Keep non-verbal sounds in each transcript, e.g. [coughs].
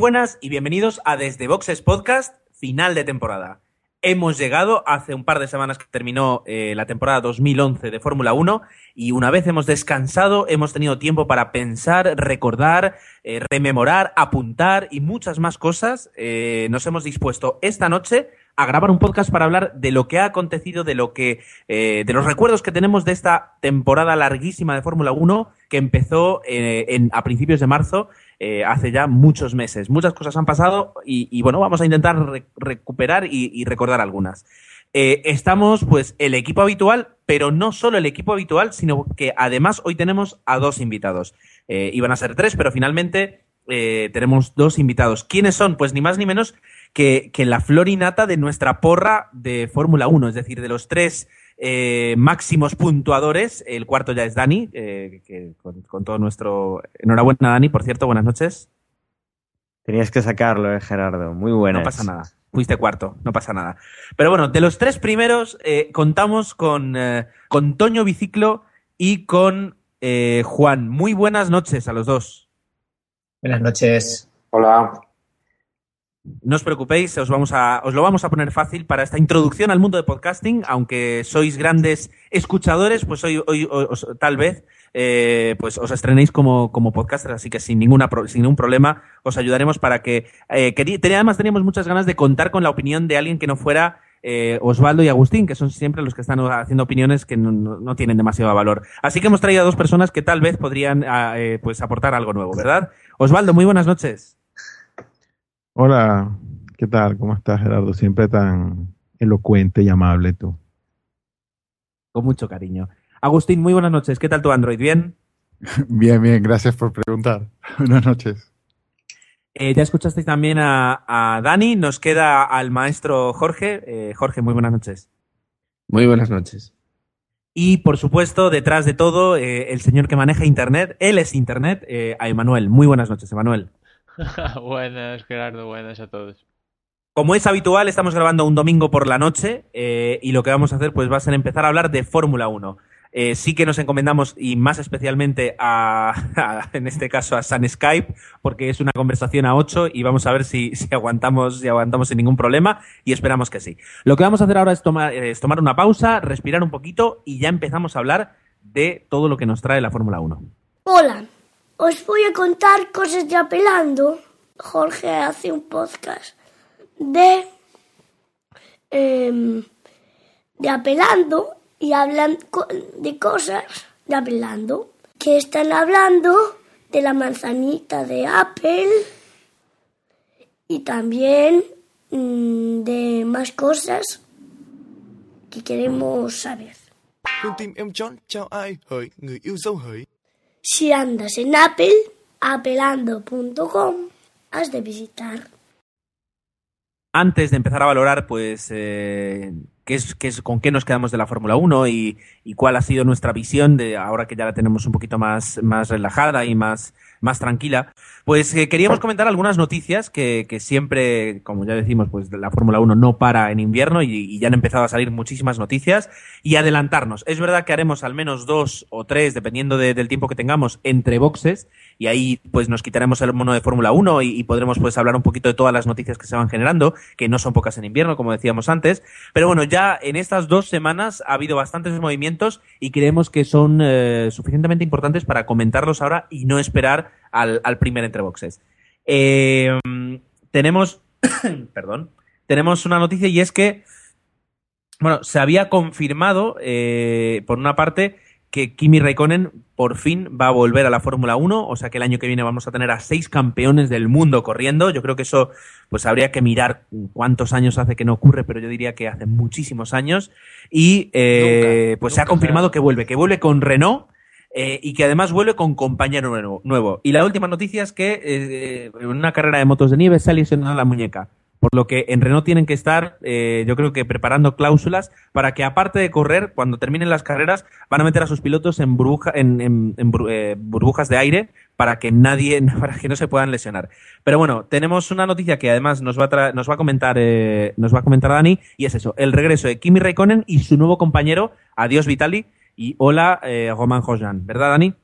buenas y bienvenidos a Desde Boxes Podcast, final de temporada. Hemos llegado hace un par de semanas que terminó eh, la temporada 2011 de Fórmula 1 y una vez hemos descansado, hemos tenido tiempo para pensar, recordar, eh, rememorar, apuntar y muchas más cosas. Eh, nos hemos dispuesto esta noche a grabar un podcast para hablar de lo que ha acontecido, de lo que, de los recuerdos que tenemos de esta temporada larguísima de Fórmula 1 que empezó en, a principios de marzo eh, hace ya muchos meses. Muchas cosas han pasado y, bueno, vamos a intentar recuperar y, recordar algunas. Eh, estamos, pues, el equipo habitual, pero no solo el equipo habitual, sino que además hoy tenemos a dos invitados. Eh, iban a ser tres, pero finalmente tenemos dos invitados. ¿Quiénes son? Pues ni más ni menos que, que la florinata de nuestra porra de Fórmula 1, es decir, de los tres eh, máximos puntuadores. El cuarto ya es Dani, eh, que con, todo nuestro. Enhorabuena, Dani, por cierto, buenas noches. Tenías que sacarlo, eh, Gerardo. Muy bueno. No pasa nada. Fuiste cuarto, no pasa nada. Pero bueno, de los tres primeros eh, contamos con, con Toño Biciclo y con Juan. Muy buenas noches a los dos. Buenas noches. Hola. No os preocupéis, os, vamos a, os lo vamos a poner fácil para esta introducción al mundo de podcasting. Aunque sois grandes escuchadores, pues hoy, hoy tal vez eh, pues os estrenéis como, como podcaster, así que sin, ninguna, sin ningún problema os ayudaremos para que... Eh, además teníamos muchas ganas de contar con la opinión de alguien que no fuera eh, Osvaldo y Agustín, que son siempre los que están haciendo opiniones que no, no, tienen demasiado valor. Así que hemos traído a dos personas que tal vez podrían ah, eh, pues aportar algo nuevo, ¿verdad? Osvaldo, muy buenas noches. Hola, ¿qué tal? ¿Cómo estás, Gerardo? Siempre tan elocuente y amable tú. Con mucho cariño. Agustín, muy buenas noches. ¿Qué tal tu Android? ¿Bien? [laughs] Bien, bien. Gracias por preguntar. [laughs] Buenas noches. Eh, ya escuchasteis también a, Dani. Nos queda al maestro Jorge. Eh, Jorge, muy buenas noches. Muy buenas noches. Y por supuesto, detrás de todo, eh, el señor que maneja Internet, él es Internet, a Emanuel. Muy buenas noches, Emanuel. [laughs] buenas, Gerardo, buenas a todos. Como es habitual, estamos grabando un domingo por la noche eh, y lo que vamos a hacer pues va a ser empezar a hablar de Fórmula 1. Eh, sí que nos encomendamos y más especialmente [laughs] a, en este caso a San Skype porque es una conversación a 8 y vamos a ver si, si, aguantamos si aguantamos sin ningún problema y esperamos que sí. Lo que vamos a hacer ahora es tomar, es tomar una pausa, respirar un poquito y ya empezamos a hablar de todo lo que nos trae la Fórmula 1. Hola, os voy a contar cosas de Apelando. Jorge hace un podcast de, em, de Apelando y hablan de cosas de Apelando. Que están hablando de la manzanita de Apple y también mm, de más cosas que queremos saber. Si andas en Apple, apelando.com, has de visitar. Antes de empezar a valorar, pues, eh, qué es, qué es, con qué nos quedamos de la Fórmula 1 y, y, cuál ha sido nuestra visión de ahora que ya la tenemos un poquito más, más relajada y más, más tranquila, pues eh, queríamos comentar algunas noticias que, que, siempre, como ya decimos, pues la Fórmula 1 no para en invierno y, y, ya han empezado a salir muchísimas noticias y adelantarnos. Es verdad que haremos al menos dos o tres, dependiendo de, del tiempo que tengamos, entre boxes y ahí pues nos quitaremos el mono de Fórmula 1 y, podremos pues hablar un poquito de todas las noticias que se van generando, que no son pocas en invierno, como decíamos antes. Pero bueno, ya en estas dos semanas ha habido bastantes movimientos y creemos que son eh, suficientemente importantes para comentarlos ahora y no esperar al, al primer entre boxes. Eh, tenemos, [coughs] perdón, tenemos una noticia y es que, bueno, se había confirmado, eh, por una parte, que Kimi Raikkonen por fin va a volver a la Fórmula 1, o sea que el año que viene vamos a tener a seis campeones del mundo corriendo. Yo creo que eso, pues habría que mirar cuántos años hace que no ocurre, pero yo diría que hace muchísimos años. Y eh, pues se ha confirmado que vuelve, que vuelve con Renault. Eh, y que además vuelve con compañero nuevo. nuevo. Y la última noticia es que eh, en una carrera de motos de nieve se ha lesionado la muñeca. Por lo que en Renault tienen que estar, eh, yo creo que preparando cláusulas para que aparte de correr, cuando terminen las carreras, van a meter a sus pilotos en, burbuja, en, en- en eh, burbujas de aire para que nadie, [laughs] para que no se puedan lesionar. Pero bueno, tenemos una noticia que además nos va a, nos va a comentar, eh, nos va a comentar Dani, y es eso, el regreso de Kimi Raikkonen y su nuevo compañero, adiós Vitali, y hola eh, Roman Grosjean, ¿verdad Dani?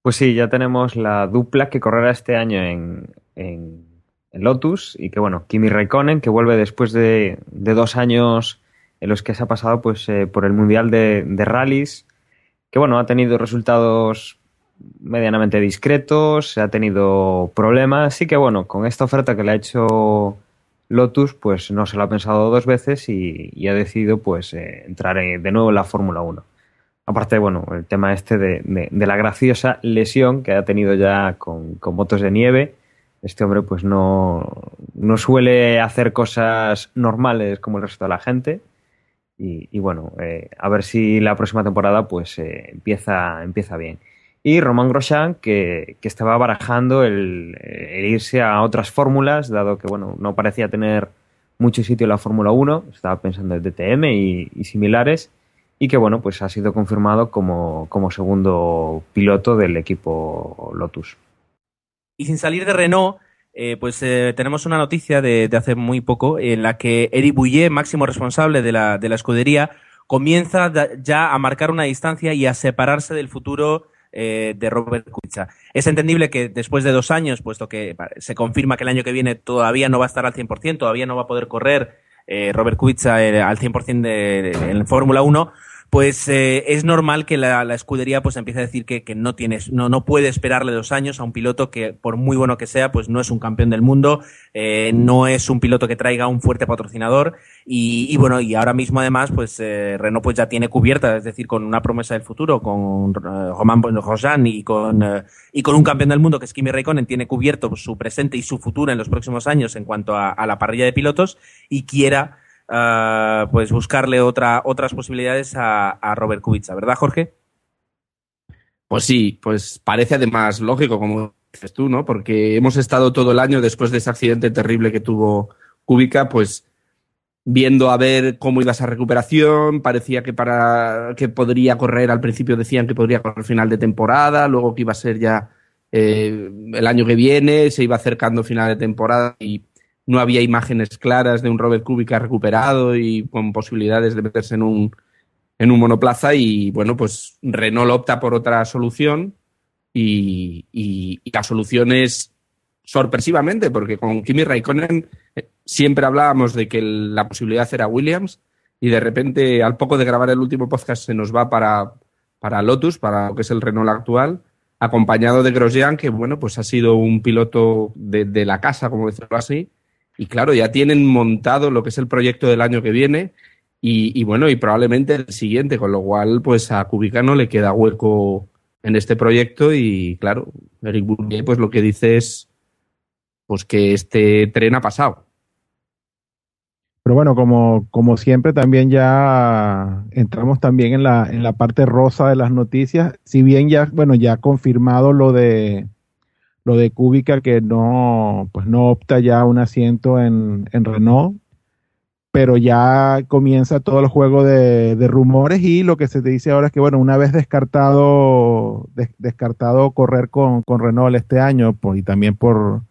Pues sí, ya tenemos la dupla que correrá este año en- en Lotus y que bueno, Kimi Raikkonen que vuelve después de, de dos años en los que se ha pasado pues eh, por el Mundial de, de Rallys, que bueno, ha tenido resultados medianamente discretos, ha tenido problemas y que bueno, con esta oferta que le ha hecho Lotus pues no se lo ha pensado dos veces y, ha decidido pues eh, entrar en- de nuevo en la Fórmula 1. Aparte, bueno, el tema este de, de- de la graciosa lesión que ha tenido ya con, con motos de nieve. Este hombre pues no, no suele hacer cosas normales como el resto de la gente. Y, bueno, eh, a ver si la próxima temporada pues eh, empieza, empieza bien. Y Román Grosjean, que, que estaba barajando el, el irse a otras fórmulas, dado que bueno, no parecía tener mucho sitio en la Fórmula 1, estaba pensando en DTM y, y similares, y que bueno, pues ha sido confirmado como, como segundo piloto del equipo Lotus. Y sin salir de Renault, eh, pues eh, tenemos una noticia de, hace muy poco en la que Eric Bouillet, máximo responsable de la, de la escudería, comienza ya a marcar una distancia y a separarse del futuro eh, de Robert Kubica. Es entendible que después de dos años, puesto que se confirma que el año que viene todavía no va a estar al 100%, todavía no va a poder correr eh, Robert Kubica eh, al 100% de, de- en Fórmula 1, pues eh, es normal que la, la escudería pues empiece a decir que, que no tienes, no, no puede esperarle dos años a un piloto que, por muy bueno que sea, pues no es un campeón del mundo, eh, no es un piloto que traiga un fuerte patrocinador. Y, y bueno, y ahora mismo además, pues eh, Renault pues ya tiene cubierta, es decir, con una promesa del futuro, con eh, Romain Grosjean y con, eh, y con un campeón del mundo que es Kimi Raikkonen, tiene cubierto su presente y su futuro en los próximos años en cuanto a, a la parrilla de pilotos y quiera ah, pues buscarle otra, otras posibilidades a, a Robert Kubica, ¿verdad, Jorge? Pues sí, pues parece además lógico, como dices tú, ¿no? Porque hemos estado todo el año después de ese accidente terrible que tuvo Kubica, pues viendo a ver cómo iba esa recuperación, parecía que para que podría correr, al principio decían que podría correr final de temporada, luego que iba a ser ya eh, el año que viene, se iba acercando final de temporada y no había imágenes claras de un Robert Kubica recuperado y con posibilidades de meterse en un en un monoplaza y bueno, pues Renault opta por otra solución y, la solución es sorpresivamente, porque con Kimi Raikkonen eh, siempre hablábamos de que la posibilidad era Williams y de repente al poco de grabar el último podcast se nos va para, para Lotus, para lo que es el Renault actual, acompañado de Grosjean, que bueno, pues ha sido un piloto de, de la casa, como decirlo así, y claro, ya tienen montado lo que es el proyecto del año que viene y, bueno, y probablemente el siguiente, con lo cual, pues a Kubica no le queda hueco en este proyecto y claro, Eric Bourdieu pues lo que dice es pues que este tren ha pasado. Pero bueno, como, como siempre, también ya entramos también en la, en la parte rosa de las noticias. Si bien ya, bueno, ya confirmado lo de lo de Kubica que no, pues no opta ya un asiento en, en Renault, pero ya comienza todo el juego de, de rumores y lo que se te dice ahora es que, bueno, una vez descartado, des- descartado correr con, con Renault este año, pues, y también por,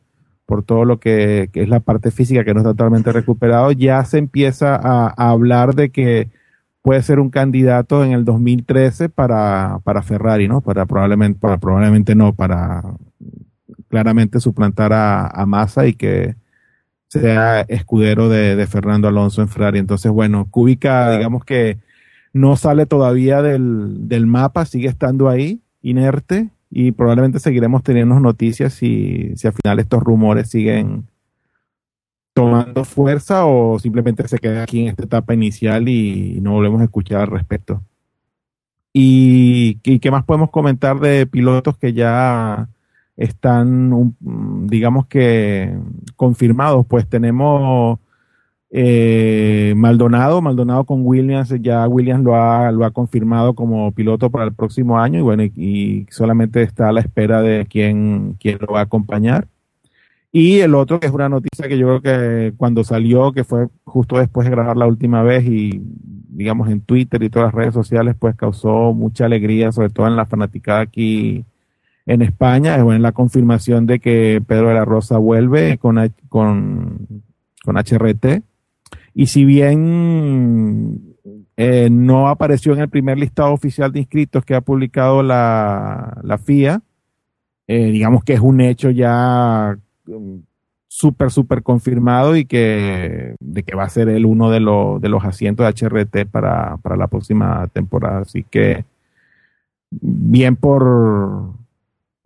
por todo lo que, que es la parte física que no está totalmente recuperado, ya se empieza a, a hablar de que puede ser un candidato en el 2013 para, para Ferrari, ¿no? Para probablemente, para probablemente no, para claramente suplantar a, a Massa y que sea escudero de, de Fernando Alonso en Ferrari. Entonces, bueno, Kubica, digamos que no sale todavía del, del mapa, sigue estando ahí, inerte, y probablemente seguiremos teniendo noticias si, si al final estos rumores siguen tomando fuerza o simplemente se queda aquí en esta etapa inicial y no volvemos a escuchar al respecto. ¿Y, y qué más podemos comentar de pilotos que ya están, digamos que, confirmados? Pues tenemos eh, Maldonado, Maldonado con Williams, ya Williams lo ha, lo ha confirmado como piloto para el próximo año y bueno, y, y solamente está a la espera de quién, quién lo va a acompañar. Y el otro, que es una noticia que yo creo que cuando salió, que fue justo después de grabar la última vez y digamos en Twitter y todas las redes sociales, pues causó mucha alegría, sobre todo en la fanaticada aquí en España, es bueno, la confirmación de que Pedro de la Rosa vuelve con, con, con HRT. Y si bien eh, no apareció en el primer listado oficial de inscritos que ha publicado la, la FIA, eh, digamos que es un hecho ya um, súper, súper confirmado y que, de que va a ser el uno de, los de los asientos de HRT para, para la próxima temporada. Así que bien por,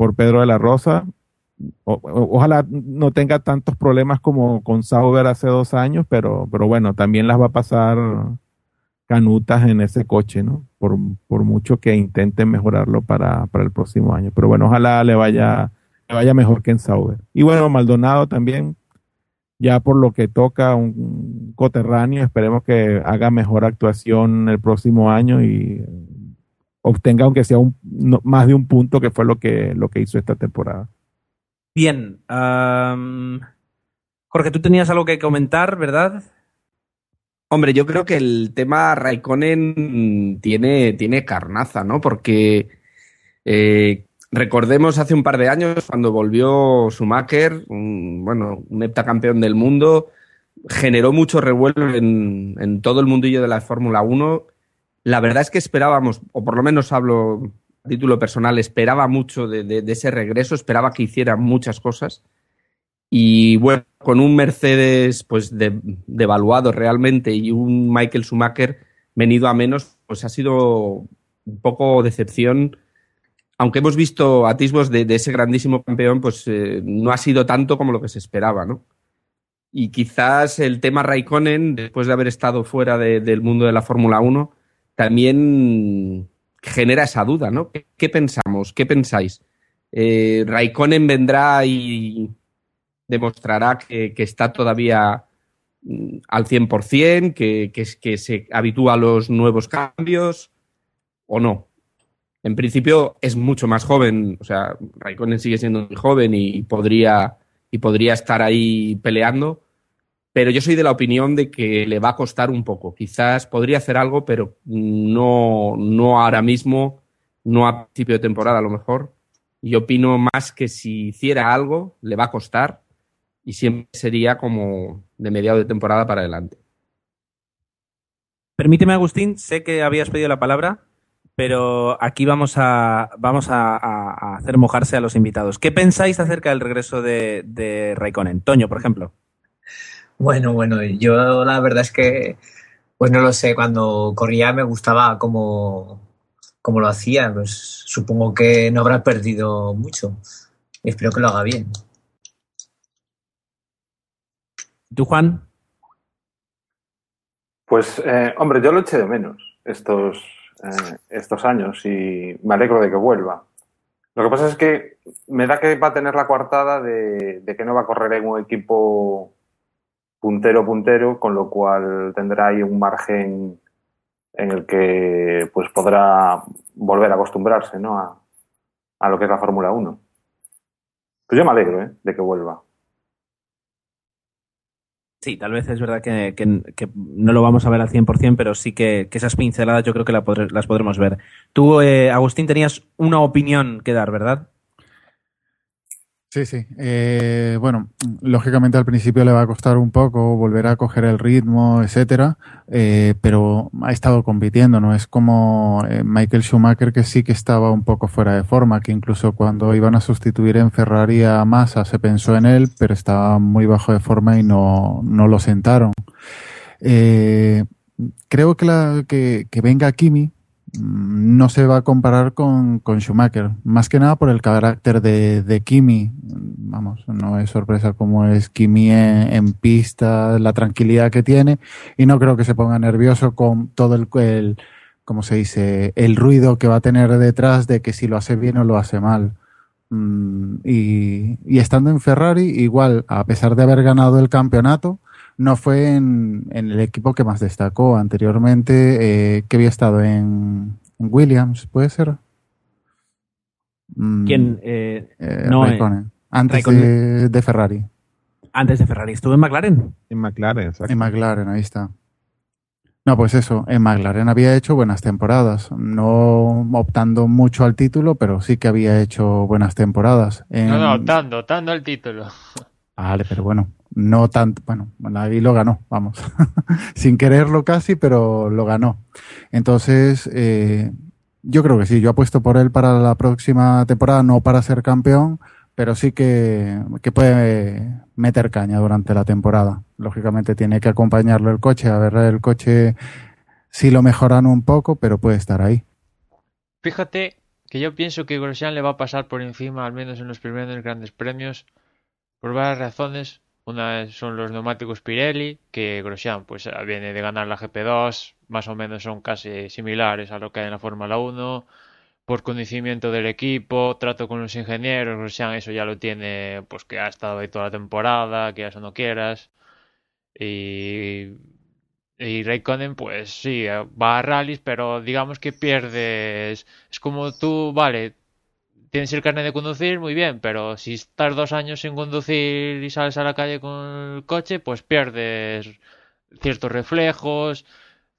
por Pedro de la Rosa. ojalá no tenga tantos problemas como con Sauber hace dos años, pero, pero bueno, también las va a pasar canutas en ese coche, ¿no? Por, por mucho que intenten mejorarlo para, para, el próximo año. Pero bueno, ojalá le vaya, le vaya mejor que en Sauber. Y bueno, Maldonado también, ya por lo que toca un coterráneo, esperemos que haga mejor actuación el próximo año y obtenga aunque sea un, no, más de un punto que fue lo que, lo que hizo esta temporada. Bien. Um, Jorge, tú tenías algo que comentar, ¿verdad? Hombre, yo creo que el tema Raikkonen tiene, tiene carnaza, ¿no? Porque eh, recordemos hace un par de años cuando volvió Schumacher, un, bueno, un heptacampeón del mundo, generó mucho revuelo en, en todo el mundillo de la Fórmula 1. La verdad es que esperábamos, o por lo menos hablo a título personal, esperaba mucho de, de, de ese regreso, esperaba que hiciera muchas cosas. Y bueno, con un Mercedes pues devaluado realmente y un Michael Schumacher venido a menos, pues ha sido un poco decepción. Aunque hemos visto atisbos de, de ese grandísimo campeón, pues eh, no ha sido tanto como lo que se esperaba, ¿no? Y quizás el tema Raikkonen, después de haber estado fuera de, del mundo de la Fórmula 1, también genera esa duda, ¿no? ¿Qué, pensamos? ¿Qué pensáis? Eh, ¿Raikkonen vendrá y demostrará que, que está todavía mm, al 100%, que, que, que se habitúa a los nuevos cambios o no. En principio es mucho más joven, o sea, Raikkonen sigue siendo muy joven y podría, y podría estar ahí peleando, pero yo soy de la opinión de que le va a costar un poco. Quizás podría hacer algo, pero no, no ahora mismo, no a principio de temporada a lo mejor. Yo opino más que si hiciera algo, le va a costar y siempre sería como de mediado de temporada para adelante. Permíteme, Agustín, sé que habías pedido la palabra, pero aquí vamos a, vamos a, hacer mojarse a los invitados. ¿Qué pensáis acerca del regreso de, de Raikkonen? Toño, por ejemplo. Bueno, bueno, yo la verdad es que, pues no lo sé, cuando corría me gustaba como, como lo hacía, pues supongo que no habrá perdido mucho. Espero que lo haga bien. ¿Tú, Juan? Pues, eh, hombre, yo lo eché de menos estos, eh, estos años y me alegro de que vuelva. Lo que pasa es que me da que va a tener la coartada de, de que no va a correr en un equipo puntero puntero, con lo cual tendrá ahí un margen en el que pues podrá volver a acostumbrarse ¿no? a, a lo que es la Fórmula 1. Pues yo me alegro ¿eh? de que vuelva. Sí, tal vez es verdad que, que, no lo vamos a ver al 100%, pero sí que, esas pinceladas yo creo que las podremos ver. Tú, eh, Agustín, tenías una opinión que dar, ¿verdad? Sí, sí. Eh, bueno, lógicamente al principio le va a costar un poco volver a coger el ritmo, etcétera, eh, pero ha estado compitiendo, ¿no? Es como eh, Michael Schumacher que sí que estaba un poco fuera de forma, que incluso cuando iban a sustituir en Ferrari a Massa se pensó en él, pero estaba muy bajo de forma y no, no lo sentaron. Eh, creo que, la, que, que venga Kimi, no se va a comparar con, con, Schumacher, más que nada por el carácter de, de Kimi. Vamos, no es sorpresa como es Kimi en, en, pista, la tranquilidad que tiene, y no creo que se ponga nervioso con todo el, el como se dice, el ruido que va a tener detrás de que si lo hace bien o lo hace mal. Mm, y, y estando en Ferrari, igual, a pesar de haber ganado el campeonato, no fue en, en, el equipo que más destacó anteriormente, eh, que había estado en, en, Williams, ¿puede ser? ¿Quién? Eh, eh, no, Raikkonen, antes de, de, Ferrari. Antes de Ferrari estuvo en McLaren. En McLaren, exacto. En McLaren, ahí está. No, pues eso, en McLaren había hecho buenas temporadas, no optando mucho al título, pero sí que había hecho buenas temporadas. En- No, no, optando, optando el título. Vale, pero bueno, no tanto, bueno, ahí lo ganó, vamos, [laughs] sin quererlo casi, pero lo ganó. Entonces, eh, yo creo que sí, yo apuesto por él para la próxima temporada, no para ser campeón, pero sí que, que puede meter caña durante la temporada. Lógicamente tiene que acompañarlo el coche, a ver el coche si lo mejoran un poco, pero puede estar ahí. Fíjate que yo pienso que Grosjean le va a pasar por encima, al menos en los primeros grandes premios, por varias razones. Una son los neumáticos Pirelli, que Grosjean pues viene de ganar la GP2, más o menos son casi similares a lo que hay en la Fórmula 1. Por conocimiento del equipo, trato con los ingenieros, Grosjean eso ya lo tiene, pues que ha estado ahí toda la temporada, quieras o no quieras. Y y pues sí, va a rallies, pero digamos que pierdes. Es como tú, vale, tienes el carnet de conducir, muy bien, pero si estás dos años sin conducir y sales a la calle con el coche, pues pierdes ciertos reflejos,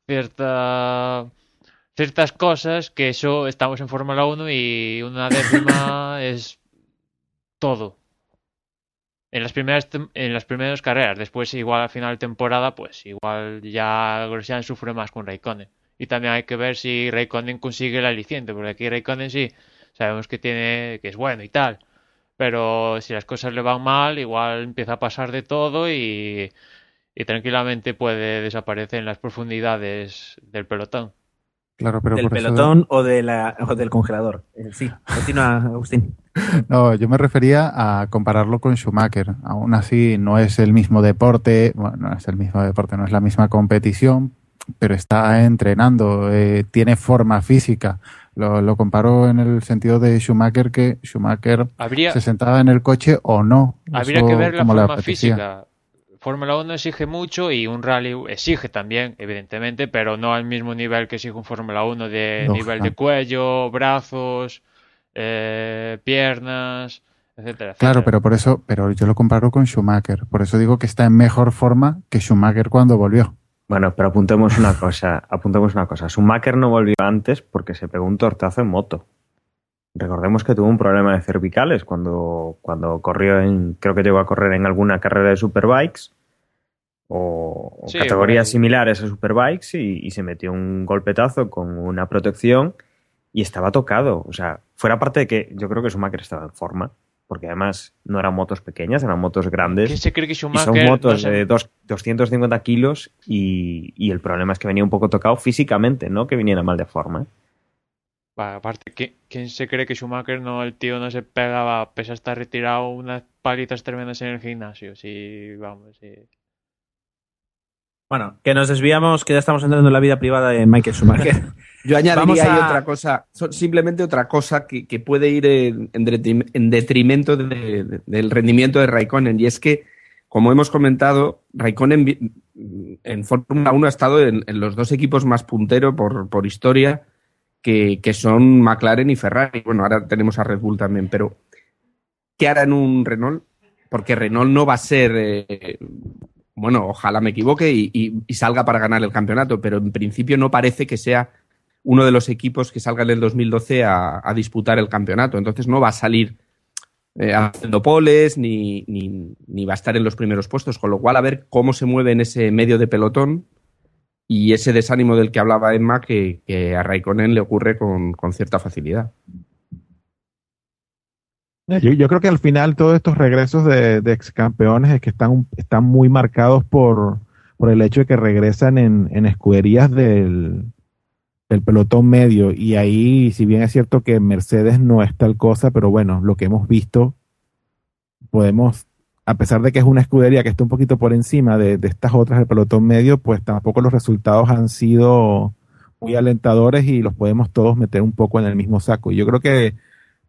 cierta, ciertas cosas, que eso estamos en Fórmula 1 y una décima [coughs] es todo. En las primeras en las primeras carreras, después igual al final de temporada, pues igual ya Grosjean sufre más con Raikkonen. Y también hay que ver si Raikkonen consigue el aliciente, porque aquí Raikkonen sí, sabemos que tiene, que es bueno y tal. Pero si las cosas le van mal, igual empieza a pasar de todo y, y tranquilamente puede desaparecer en las profundidades del pelotón. Claro, pero ¿Del por eso- pelotón o, de la, o del congelador? Eh, Sí, continúa, Agustín. [laughs] No, yo me refería a compararlo con Schumacher. Aún así, no es el mismo deporte, bueno, no es el mismo deporte, no es la misma competición, pero está entrenando, eh, tiene forma física. Lo, lo comparo en el sentido de Schumacher, que Schumacher Habría- se sentaba en el coche o no. Habría Eso que ver la forma física. Fórmula 1 exige mucho y un rally exige también, evidentemente, pero no al mismo nivel que exige un Fórmula 1 de nivel de cuello, brazos, eh, piernas, etcétera, Claro, etcétera. pero por eso, pero yo lo comparo con Schumacher. Por eso digo que está en mejor forma que Schumacher cuando volvió. Bueno, pero apuntemos una cosa, apuntemos una cosa. Schumacher no volvió antes porque se pegó un tortazo en moto. Recordemos que tuvo un problema de cervicales cuando, cuando corrió en, creo que llegó a correr en alguna carrera de superbikes o, o Sí, categorías similares a superbikes y, y se metió un golpetazo con una protección y estaba tocado. O sea, fuera parte de que yo creo que Schumacher estaba en forma, porque además no eran motos pequeñas, eran motos grandes. ¿Quién se cree que Y son Schumacher motos no de dos- 250 kilos y, y el problema es que venía un poco tocado físicamente, no que viniera mal de forma. ¿eh? Va, aparte, ¿qui- ¿quién se cree que Schumacher no, el tío no se pegaba, pese a estar retirado, unas palitas tremendas en el gimnasio? Sí, vamos, sí. Bueno, que nos desviamos, que ya estamos entrando en la vida privada de Michael Schumacher. [laughs] Yo añadiría a- otra cosa, simplemente otra cosa que, que puede ir en, en detrim- en detrimento de- de- del rendimiento de Raikkonen, y es que, como hemos comentado, Raikkonen en Fórmula 1 ha estado en, en los dos equipos más punteros por, por historia, que, que son McLaren y Ferrari. Bueno, ahora tenemos a Red Bull también, pero ¿qué hará en un Renault? Porque Renault no va a ser, eh, bueno, ojalá me equivoque y, y- y salga para ganar el campeonato, pero en principio no parece que sea uno de los equipos que salga en el 2012 a, disputar el campeonato. Entonces no va a salir eh, haciendo poles ni, ni, va a estar en los primeros puestos, con lo cual a ver cómo se mueve en ese medio de pelotón y ese desánimo del que hablaba Emma que, que a Raikkonen le ocurre con, con cierta facilidad. Yo, creo que al final todos estos regresos de, de ex campeones es que están, están muy marcados por, por el hecho de que regresan en escuderías del, del pelotón medio. Y ahí, si bien es cierto que Mercedes no es tal cosa, pero bueno, lo que hemos visto, podemos, a pesar de que es una escudería que está un poquito por encima de, estas otras del pelotón medio, pues tampoco los resultados han sido muy alentadores y los podemos todos meter un poco en el mismo saco. Y yo creo que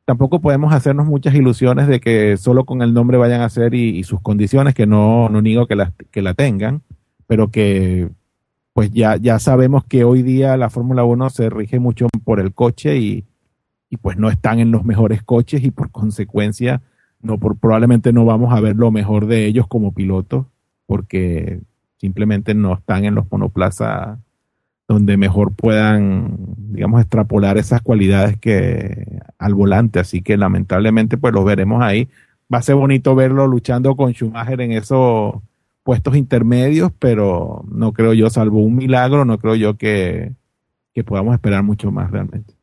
tampoco podemos hacernos muchas ilusiones de que solo con el nombre vayan a ser y, y sus condiciones, que no, no niego que la, que la tengan, pero que pues ya, ya sabemos que hoy día la Fórmula 1 se rige mucho por el coche y, y pues no están en los mejores coches y por consecuencia no por, probablemente no vamos a ver lo mejor de ellos como pilotos porque simplemente no están en los monoplazas donde mejor puedan, digamos, extrapolar esas cualidades que al volante. Así que lamentablemente, pues los veremos ahí. Va a ser bonito verlo luchando con Schumacher en esos puestos intermedios, pero no creo yo, salvo un milagro, no creo yo que, que podamos esperar mucho más realmente.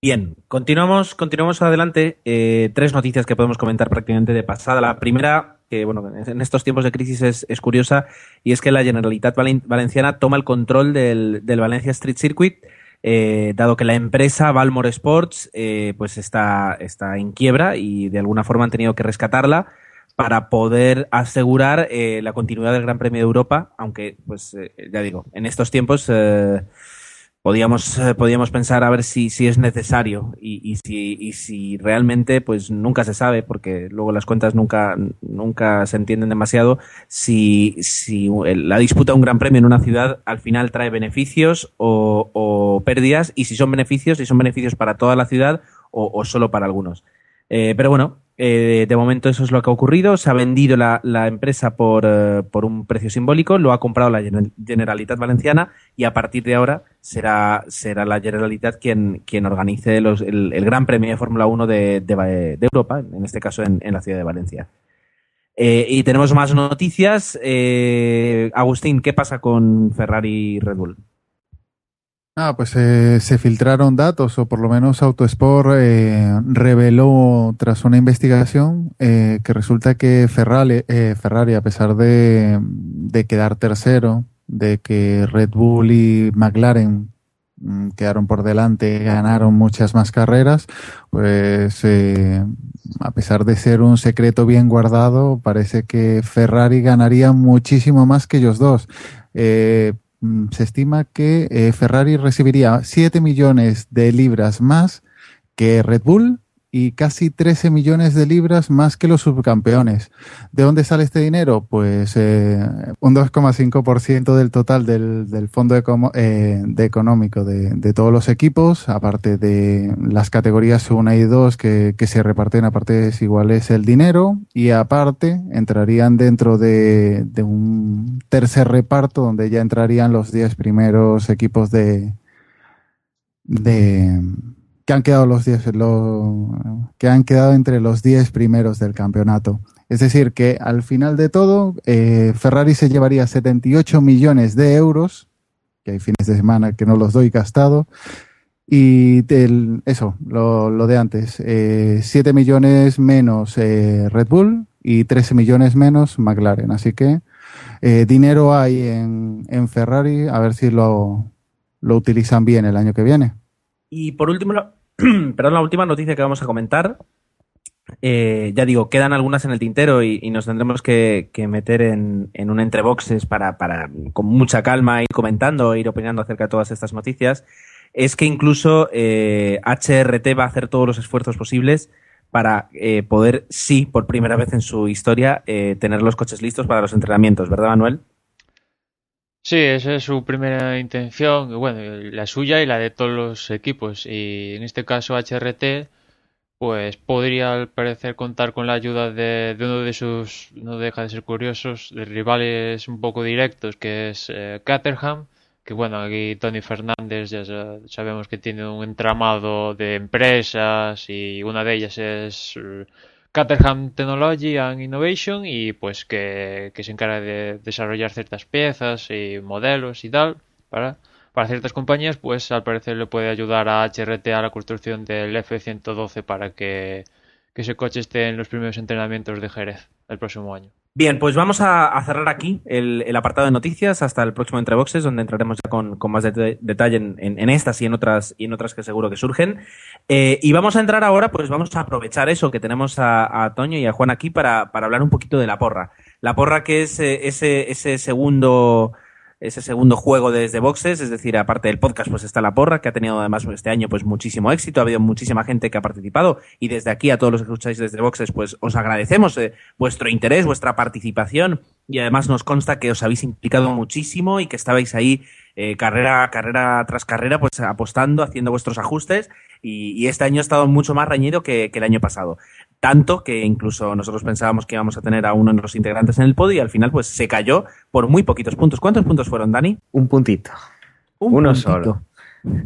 Bien, continuamos, continuamos adelante. Eh, tres noticias que podemos comentar prácticamente de pasada. La primera, que bueno, en estos tiempos de crisis es, curiosa, y es que la Generalitat Valenciana toma el control del, del Valencia Street Circuit, eh, dado que la empresa Valmore Sports eh, pues está, está en quiebra y de alguna forma han tenido que rescatarla para poder asegurar eh, la continuidad del Gran Premio de Europa, aunque, pues, eh, ya digo, en estos tiempos eh, podíamos, eh, podíamos pensar a ver si, si es necesario y, y, si, y si realmente, pues nunca se sabe, porque luego las cuentas nunca, nunca se entienden demasiado, si, si la disputa de un gran premio en una ciudad al final trae beneficios o, o pérdidas, y si son beneficios, si son beneficios para toda la ciudad o, o solo para algunos. Eh, pero bueno, eh, de momento eso es lo que ha ocurrido. Se ha vendido la, empresa por, eh, por, un precio simbólico, lo ha comprado la Generalitat Valenciana y a partir de ahora será, será la Generalitat quien, quien organice los, el, el, Gran Premio de Fórmula 1 de, de, Europa, en este caso en, en la ciudad de Valencia. Eh, y tenemos más noticias. Agustín, ¿qué pasa con Ferrari y Red Bull? Ah, pues eh, se filtraron datos, o por lo menos Autosport eh, reveló tras una investigación eh, que resulta que Ferrari, Ferrari a pesar de, de, quedar tercero, de que Red Bull y McLaren mm, quedaron por delante, ganaron muchas más carreras, pues a pesar de ser un secreto bien guardado, parece que Ferrari ganaría muchísimo más que ellos dos. Se estima que eh, Ferrari recibiría 7 millones de libras más que Red Bull y casi 13 millones de libras más que los subcampeones. ¿De dónde sale este dinero? Pues eh, un 2,5% del total del, del fondo eco eh, de económico de, de, todos los equipos, aparte de las categorías 1 y 2 que, que, se reparten a partes iguales el dinero y aparte entrarían dentro de, de un tercer reparto donde ya entrarían los 10 primeros equipos de, de que han quedado los 10, lo, que han quedado entre los 10 primeros del campeonato. Es decir, que al final de todo, eh, Ferrari se llevaría 78 millones de euros, que hay fines de semana que no los doy gastado, y eso, lo, lo, de antes, eh, 7 millones menos eh, Red Bull y 13 millones menos McLaren. Así que eh, dinero hay en, en Ferrari, a ver si lo, lo utilizan bien el año que viene. Y por último, [clears throat] perdón, la última noticia que vamos a comentar. Eh, ya digo, quedan algunas en el tintero y, nos tendremos que, meter en, en, un entreboxes para, para, con mucha calma, ir comentando, ir opinando acerca de todas estas noticias. Es que incluso eh, HRT va a hacer todos los esfuerzos posibles para eh, poder, sí, por primera vez en su historia, eh, tener los coches listos para los entrenamientos, ¿verdad, Manuel? Sí, esa es su primera intención, bueno, la suya y la de todos los equipos. Y en este caso HRT, pues podría al parecer contar con la ayuda de, uno de sus, no deja de ser curiosos, de rivales un poco directos, que es eh, Caterham, que bueno, aquí Tony Fernández ya sabemos que tiene un entramado de empresas y una de ellas es Caterham Technology and Innovation y pues que, se encarga de desarrollar ciertas piezas y modelos y tal para, para ciertas compañías pues al parecer le puede ayudar a HRT a la construcción del F-112 para que, que ese coche esté en los primeros entrenamientos de Jerez el próximo año. Bien, pues vamos a, cerrar aquí el, apartado de noticias hasta el próximo Entre Boxes, donde entraremos ya con, más de, detalle en, estas y en otras y en otras que seguro que surgen. Eh, y vamos a entrar ahora, pues vamos a aprovechar eso que tenemos a, Toño y a Juan aquí para, hablar un poquito de la porra. La porra que es eh, ese segundo ese segundo juego desde boxes, es decir, aparte del podcast, pues está la porra, que ha tenido además este año pues muchísimo éxito, ha habido muchísima gente que ha participado y desde aquí a todos los que escucháis desde boxes, pues os agradecemos eh, vuestro interés, vuestra participación. Y además nos consta que os habéis implicado muchísimo y que estabais ahí eh, carrera, carrera tras carrera, pues apostando, haciendo vuestros ajustes. Y, este año ha estado mucho más reñido que el año pasado. Tanto que incluso nosotros pensábamos que íbamos a tener a uno de los integrantes en el podio y al final pues se cayó por muy poquitos puntos. ¿Cuántos puntos fueron, Dani? Un puntito. Un Uno puntito. solo.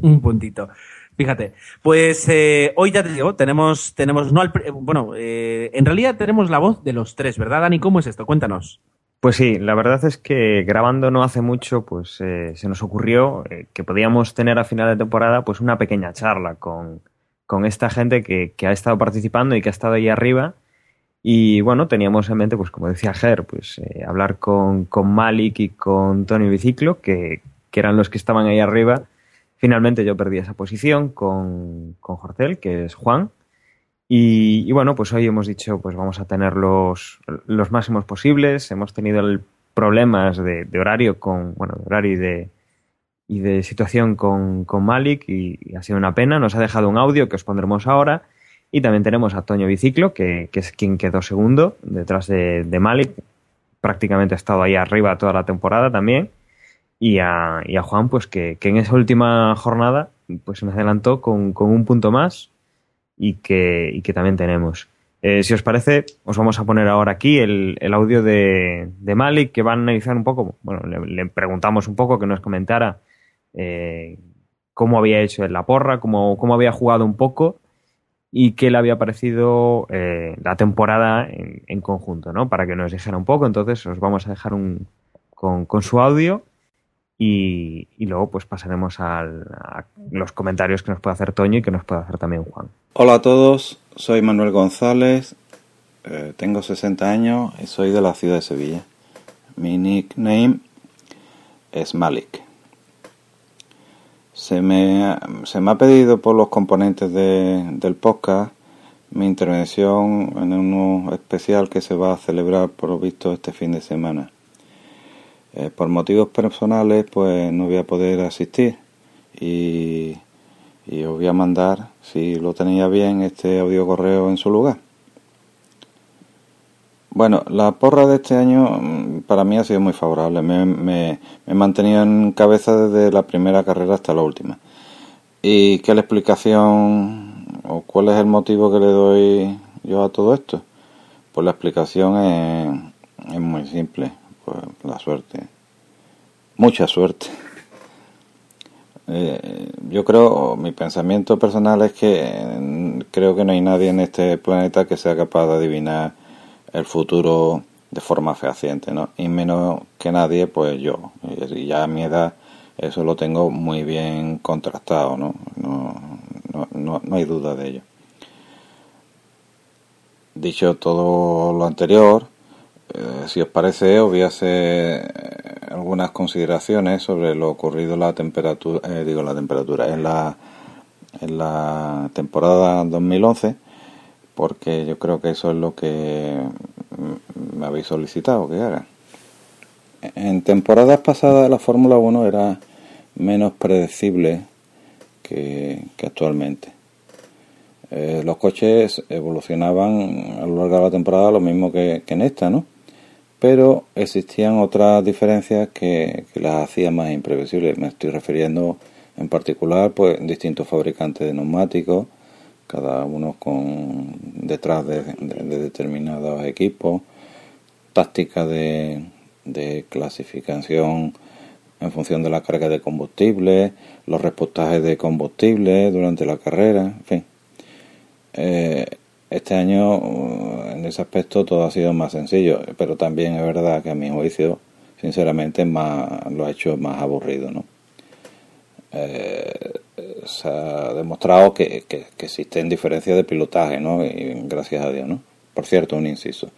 Un puntito. Fíjate, pues eh, hoy ya te digo, tenemos, tenemos no al, bueno, eh, en realidad tenemos la voz de los tres, ¿verdad, Dani? ¿Cómo es esto? Cuéntanos. Pues sí, la verdad es que grabando no hace mucho, pues eh, se nos ocurrió que podíamos tener a final de temporada pues una pequeña charla con, con esta gente que, que ha estado participando y que ha estado ahí arriba. Y bueno, teníamos en mente, pues como decía Ger, pues eh, hablar con, con Malik y con Tony Biciclo, que, que eran los que estaban ahí arriba. Finalmente yo perdí esa posición con, con Jorcel, que es Juan. Y, bueno, pues hoy hemos dicho, pues vamos a tener los, los máximos posibles. Hemos tenido problemas de, de horario con, bueno, de horario y de, y de situación con, con Malik y, ha sido una pena. Nos ha dejado un audio que os pondremos ahora. Y también tenemos a Toño Biciclo, que, que es quien quedó segundo detrás de, de Malik. Prácticamente ha estado ahí arriba toda la temporada también. Y a, y a Juan, pues que, que en esa última jornada pues se me adelantó con, con un punto más y que, y que también tenemos. Eh, si os parece, os vamos a poner ahora aquí el, el audio de, de Malik que va a analizar un poco, bueno, le preguntamos un poco que nos comentara eh, cómo había hecho en la porra, cómo, cómo había jugado un poco y qué le había parecido eh, la temporada en, conjunto, ¿no? Para que nos dijera un poco. Entonces os vamos a dejar un, con, su audio y, luego pues pasaremos a los comentarios que nos puede hacer Toño y que nos puede hacer también Juan. Hola a todos, soy Manuel González, eh, tengo 60 años y soy de la ciudad de Sevilla. Mi nickname es Malik. Se me, se me ha pedido por los componentes de- del podcast mi intervención en uno especial que se va a celebrar por lo visto este fin de semana. Eh, por motivos personales pues no voy a poder asistir y, y os voy a mandar, si lo tenía bien, este audio correo en su lugar. Bueno, la porra de este año mm, para mí ha sido muy favorable. Me, me, me he mantenido en cabeza desde la primera carrera hasta la última. ¿Y qué la explicación o cuál es el motivo que le doy yo a todo esto? Pues la explicación es, es muy simple. Pues la suerte. Mucha suerte. [laughs] Eh, yo creo, mi pensamiento personal es que eh, creo que no hay nadie en este planeta que sea capaz de adivinar el futuro de forma fehaciente, ¿no? Y menos que nadie, pues yo. Y ya a mi edad eso lo tengo muy bien contrastado, ¿no? No, no, no, hay duda de ello. Dicho todo lo anterior, eh, si os parece, os voy a hacer eh, algunas consideraciones sobre lo ocurrido la temperatura, eh, digo la temperatura, en la, en la temporada 2011, porque yo creo que eso es lo que me habéis solicitado que haga. En temporadas pasadas la Fórmula 1 era menos predecible que, que actualmente. Eh, los coches evolucionaban a lo largo de la temporada lo mismo que, que en esta, ¿no? Pero existían otras diferencias que, que las hacían más imprevisibles. Me estoy refiriendo en particular pues distintos fabricantes de neumáticos, cada uno con detrás de, de- de determinados equipos, tácticas de, de clasificación en función de la carga de combustible, los repostajes de combustible durante la carrera, en fin. Eh, este año uh, en ese aspecto todo ha sido más sencillo, pero también es verdad que a mi juicio, sinceramente, más, lo ha hecho más aburrido, ¿no? Eh, se ha demostrado que, que, existen diferencias de pilotaje, ¿no? Y gracias a Dios, ¿no? Por cierto, un inciso.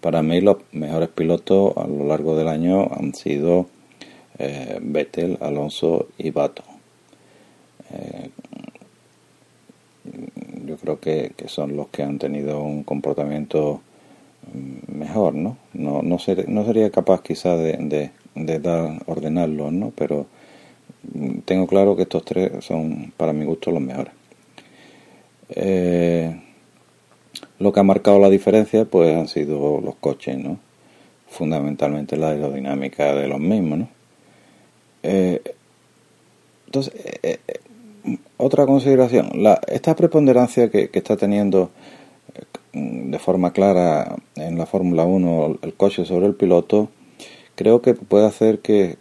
Para mí los mejores pilotos a lo largo del año han sido eh, Vettel, Alonso y Bato. Eh, yo creo que, que son los que han tenido un comportamiento mm, mejor, ¿no? No, no, ser- no sería capaz quizá de, de, de dar, ordenarlos, ¿no? Pero tengo claro que estos tres son para mi gusto los mejores. Eh, lo que ha marcado la diferencia pues han sido los coches, ¿no? Fundamentalmente la aerodinámica de los mismos. Eh, entonces, eh, otra consideración, la, esta preponderancia que, que está teniendo de forma clara en la Fórmula 1 el coche sobre el piloto, creo que puede hacer que,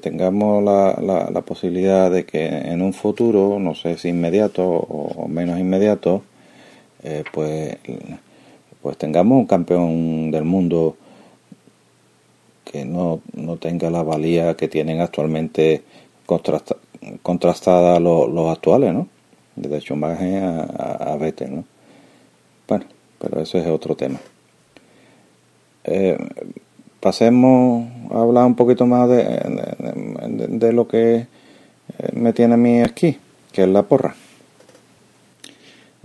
tengamos la, la, posibilidad de que en un futuro, no sé si inmediato o menos inmediato, eh, pues, pues tengamos un campeón del mundo que no, no tenga la valía que tienen actualmente contrastada los, actuales, ¿no? Desde Schumacher a, a, a Vettel, ¿no? Bueno, pero eso es otro tema. Eh, pasemos a hablar un poquito más de, lo que eh, me tiene a mí aquí, que es la porra.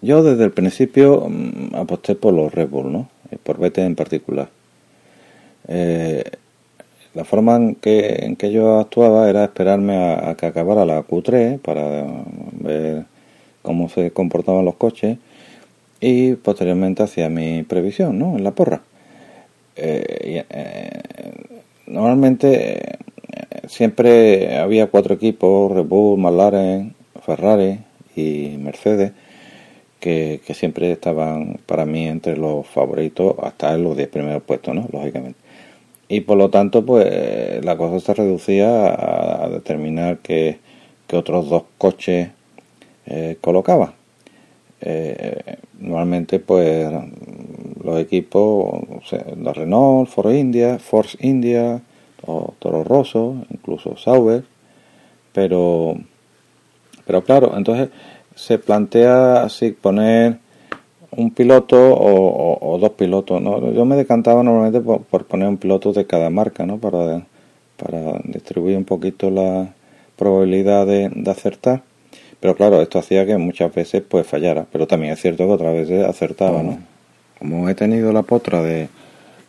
Yo desde el principio mm, aposté por los Red Bull, ¿no? Por Vettel en particular. Eh, la forma en que, yo actuaba era esperarme a, que acabara la Q3 para ver cómo se comportaban los coches y posteriormente hacía mi previsión, ¿no? En la porra. Eh, eh, normalmente eh, siempre había cuatro equipos, Red Bull, McLaren, Ferrari y Mercedes, que, que siempre estaban para mí entre los favoritos hasta en los 10 primeros puestos, ¿no? Lógicamente y por lo tanto pues la cosa se reducía a, determinar qué, otros dos coches colocaba normalmente pues los equipos la Renault, Ford India, Force India o Toro Rosso, incluso Sauber pero pero claro entonces se plantea así poner un piloto o, dos pilotos. ¿no? Yo me decantaba normalmente por, poner un piloto de cada marca, ¿no? Para, para distribuir un poquito la probabilidad de, acertar. Pero claro, esto hacía que muchas veces pues fallara. Pero también es cierto que otras veces acertaba, ¿no? Como he tenido la potra de,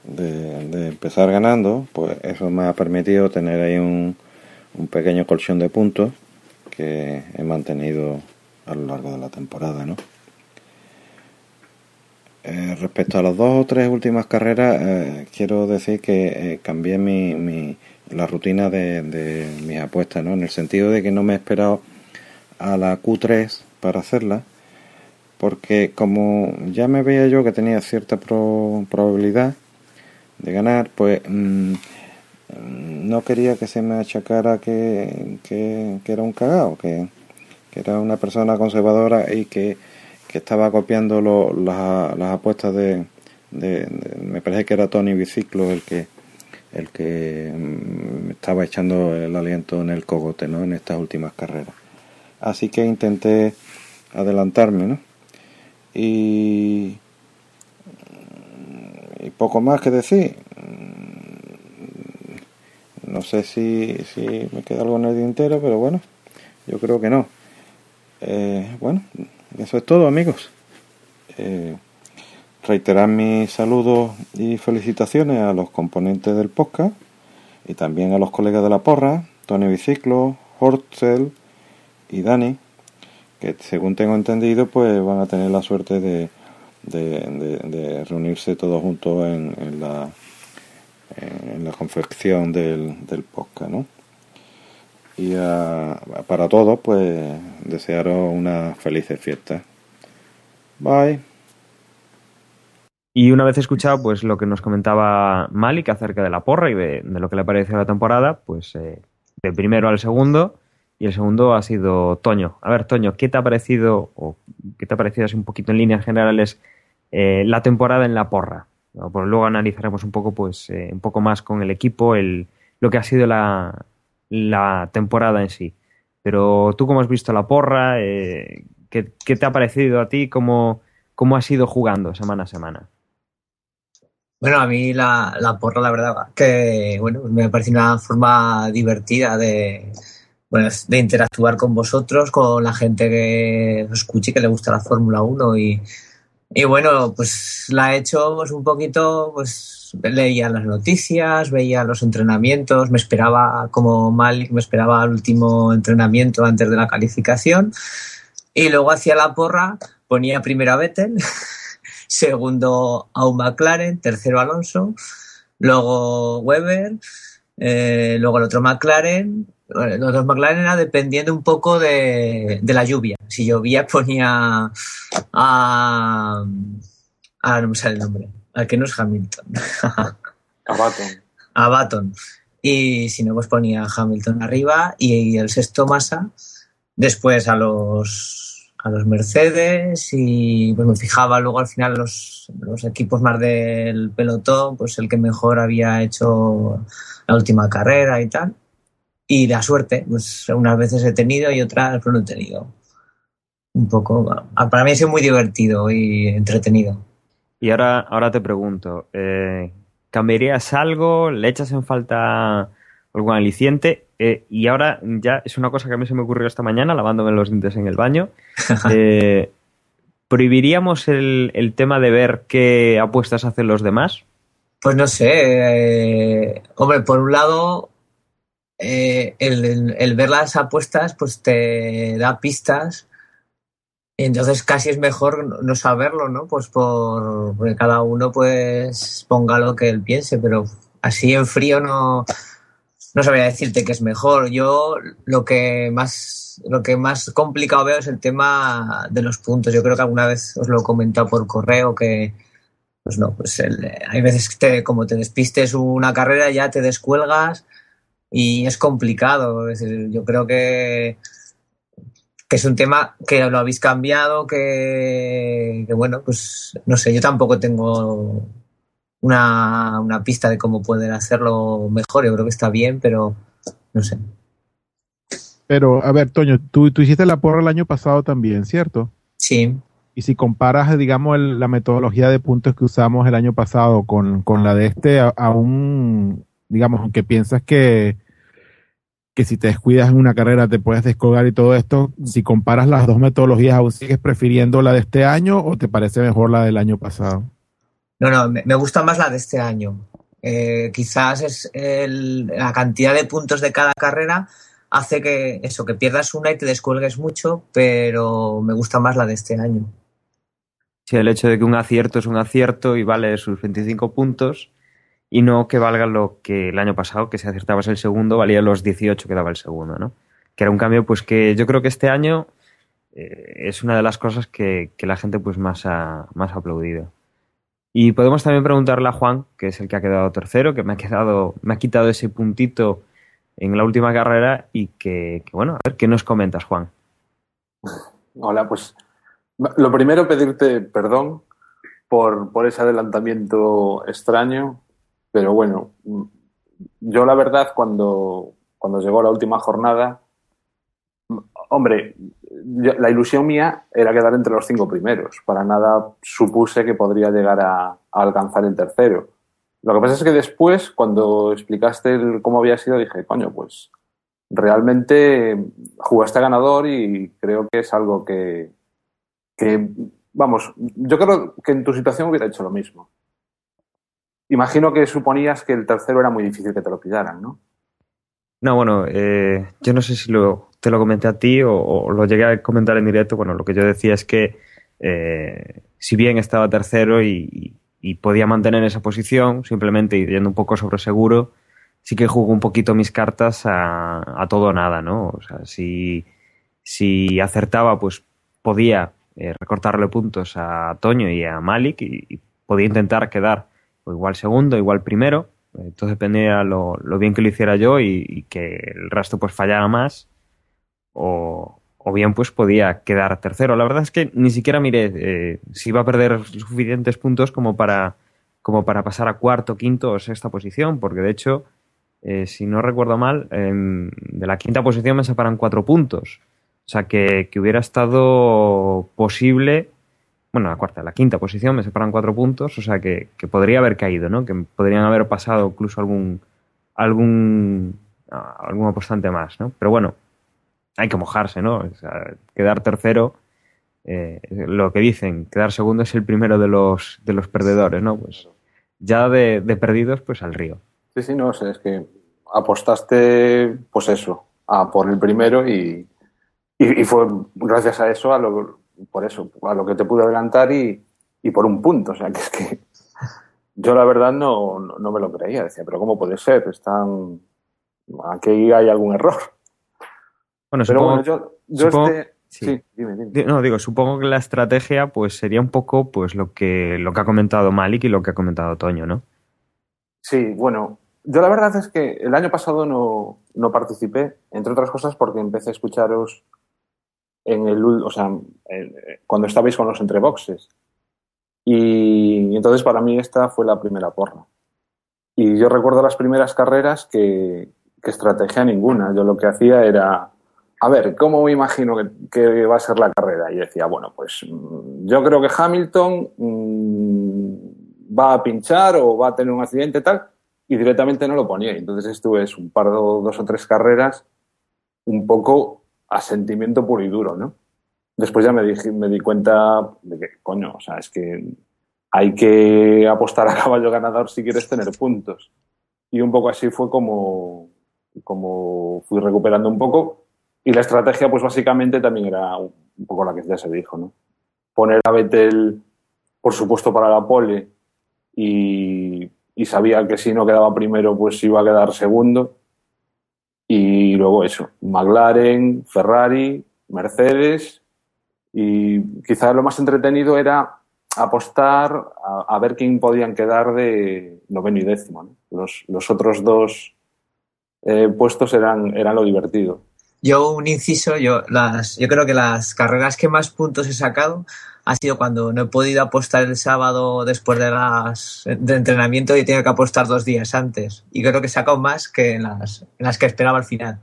de, empezar ganando, pues eso me ha permitido tener ahí un, un pequeño colchón de puntos que he mantenido a lo largo de la temporada, ¿no? Eh, respecto a las dos o tres últimas carreras, eh, quiero decir que eh, cambié mi, mi, la rutina de, de mis apuestas, ¿no? En el sentido de que no me he esperado a la Q3 para hacerla, porque como ya me veía yo que tenía cierta probabilidad de ganar, pues mm, no quería que se me achacara que, que, era un cagao, que, que era una persona conservadora y que estaba copiando las, apuestas de, me parece que era Tony Biciclo el que el que mm, me estaba echando el aliento en el cogote ¿no? en estas últimas carreras así que intenté adelantarme ¿no? Y poco más que decir. No sé si, si me queda algo en el dintero pero bueno yo creo que no. Eh, bueno eso es todo, amigos. Eh, reiterar mis saludos y felicitaciones a los componentes del podcast y también a los colegas de la porra, Tony Biciclo, Hortzel y Dani, que según tengo entendido, pues van a tener la suerte de, de, reunirse todos juntos en, la, en la confección del, del podcast, ¿no? Y para todos, pues desearos una feliz fiesta. Bye. Y una vez escuchado pues lo que nos comentaba Malik acerca de la porra y de, lo que le pareció la temporada, pues eh, del primero al segundo, y el segundo ha sido Toño. A ver, Toño, ¿qué te ha parecido, o qué te ha parecido así un poquito en líneas generales, eh, la temporada en la porra? Pues luego analizaremos un poco, pues, eh, un poco más con el equipo, el, lo que ha sido la, la temporada en sí. Pero tú cómo has visto la porra, eh, ¿qué, te ha parecido a ti, cómo, cómo has ido jugando semana a semana. Bueno, a mí la, la porra, la verdad, que bueno, me parece una forma divertida de, bueno, de interactuar con vosotros, con la gente que os escuche que le gusta la Fórmula 1 y, y bueno, pues la he hecho pues, un poquito, pues leía las noticias, veía los entrenamientos, me esperaba como Malik, me esperaba el último entrenamiento antes de la calificación. Y luego hacía la porra, ponía primero a Vettel, [laughs] segundo a un McLaren, tercero Alonso, luego Weber, eh, luego el otro McLaren los McLaren era dependiendo un poco de, la lluvia. Si llovía ponía a, Ah, no me sale el nombre. Al que no es Hamilton. A Baton. a Baton. Y si no, pues ponía Hamilton arriba y, el sexto Massa. Después a los, a los Mercedes y pues me fijaba luego al final los, los equipos más del pelotón, pues el que mejor había hecho la última carrera y tal. Y la suerte, pues unas veces he tenido y otras pues no he tenido. Un poco, para mí ha sido muy divertido y entretenido. Y ahora, ahora te pregunto, eh, ¿cambiarías algo? ¿Le echas en falta algún aliciente? Eh, y ahora ya es una cosa que a mí se me ocurrió esta mañana, lavándome los dientes en el baño. [laughs] Eh, ¿Prohibiríamos el, el, tema de ver qué apuestas hacen los demás? Pues no sé. Eh, hombre, por un lado, eh, el, el, ver las apuestas pues te da pistas entonces casi es mejor no saberlo, ¿no? Pues por porque cada uno pues ponga lo que él piense, pero así en frío no, no sabría decirte que es mejor. Yo lo que más lo que más complicado veo es el tema de los puntos. Yo creo que alguna vez os lo he comentado por correo que pues no, pues el, hay veces que te, como te despistes una carrera ya te descuelgas y es complicado. Es decir, yo creo que que es un tema que lo habéis cambiado, que, que bueno, pues no sé, yo tampoco tengo una, una, pista de cómo poder hacerlo mejor, yo creo que está bien, pero no sé. Pero, a ver, Toño, tú, tú hiciste la porra el año pasado también, ¿cierto? Sí. Y si comparas, digamos, el, la metodología de puntos que usamos el año pasado con, con la de este, aún, digamos, que piensas que, que si te descuidas en una carrera te puedes descolgar y todo esto, si comparas las dos metodologías, ¿aún sigues prefiriendo la de este año o te parece mejor la del año pasado? No, no, me, gusta más la de este año. Eh, quizás es el, la cantidad de puntos de cada carrera hace que eso, que pierdas una y te descuelgues mucho, pero me gusta más la de este año. Sí, el hecho de que un acierto es un acierto y vale sus 25 puntos y no que valga lo que el año pasado, que si acertabas el segundo, valía los 18 que daba el segundo, ¿no? Que era un cambio, pues que yo creo que este año eh, es una de las cosas que, que la gente pues más ha, más aplaudido. Y podemos también preguntarle a Juan, que es el que ha quedado tercero, que me ha quedado, me ha quitado ese puntito en la última carrera y que, que bueno, a ver, ¿qué nos comentas, Juan? Hola, pues lo primero pedirte perdón por, por ese adelantamiento extraño pero bueno, yo la verdad cuando, cuando llegó la última jornada, hombre, yo, la ilusión mía era quedar entre los cinco primeros. Para nada supuse que podría llegar a, a alcanzar el tercero. Lo que pasa es que después, cuando explicaste el, cómo había sido, dije, coño, pues realmente jugaste ganador y creo que es algo que, que, vamos, yo creo que en tu situación hubiera hecho lo mismo. Imagino que suponías que el tercero era muy difícil que te lo pillaran, ¿no? No, bueno, eh, yo no sé si lo, te lo comenté a ti o, lo llegué a comentar en directo. Bueno, lo que yo decía es que eh, si bien estaba tercero y, podía mantener esa posición, simplemente yendo un poco sobre seguro, sí que jugó un poquito mis cartas a, todo o nada, ¿no? O sea, si, si acertaba, pues podía eh, recortarle puntos a Toño y a Malik y podía intentar quedar o igual segundo, igual primero. Entonces dependía lo, lo bien que lo hiciera yo y, que el resto pues fallara más. O, o, bien pues podía quedar tercero. La verdad es que ni siquiera miré eh, si iba a perder suficientes puntos como para, como para pasar a cuarto, quinto o sexta posición, porque de hecho, eh, si no recuerdo mal, eh, de la quinta posición me separan cuatro puntos. O sea que, que hubiera estado posible bueno, la cuarta, la quinta posición, me separan cuatro puntos, o sea que, que, podría haber caído, ¿no? Que podrían haber pasado incluso algún, algún, algún apostante más, ¿no? Pero bueno, hay que mojarse, ¿no? O sea, quedar tercero, eh, lo que dicen, quedar segundo es el primero de los, de los perdedores, ¿no? Pues ya de, de perdidos, pues al río. Sí, sí, no sé, es que apostaste, pues eso, a por el primero y, y, y fue gracias a eso a lo, por eso, a lo que te pude adelantar y, y, por un punto. O sea, [laughs] que es que yo la verdad no, no, no, me lo creía. Decía, pero ¿cómo puede ser? Están... Aquí hay algún error. Bueno, pero supongo, bueno, yo, yo supongo, este... Sí, sí dime, dime. Di- No, digo, supongo que la estrategia pues sería un poco pues lo que, lo que ha comentado Malik y lo que ha comentado Toño, ¿no? Sí, bueno, yo la verdad es que el año pasado no, no participé, entre otras cosas porque empecé a escucharos en el, o sea, en- cuando estabais con los entreboxes. Y entonces para mí esta fue la primera porra. Y yo recuerdo las primeras carreras que, que estrategia ninguna. Yo lo que hacía era, a ver, ¿cómo me imagino que, va a ser la carrera? Y decía, bueno, pues mm, yo creo que Hamilton mm, va a pinchar o va a tener un accidente tal, y directamente no lo ponía. Entonces estuve es, un par de dos o tres carreras un poco a sentimiento puro y duro, ¿no? Después ya me, dije, me di cuenta de que, coño, o sea, es que hay que apostar a caballo ganador si quieres tener puntos. Y un poco así fue como, como fui recuperando un poco. Y la estrategia, pues básicamente también era un poco la que ya se dijo, ¿no? Poner a Vettel, por supuesto, para la pole y sabía que si no quedaba primero, pues iba a quedar segundo. Y luego eso, McLaren, Ferrari, Mercedes y quizás lo más entretenido era apostar a, ver quién podían quedar de noveno y décimo. ¿no? Los, los otros dos eh, puestos eran, eran lo divertido. Yo, un inciso, yo, las, yo creo que las carreras que más puntos he sacado ha sido cuando no he podido apostar el sábado después de las de entrenamiento y he que apostar dos días antes. Y creo que he sacado más que en las, las que esperaba al final.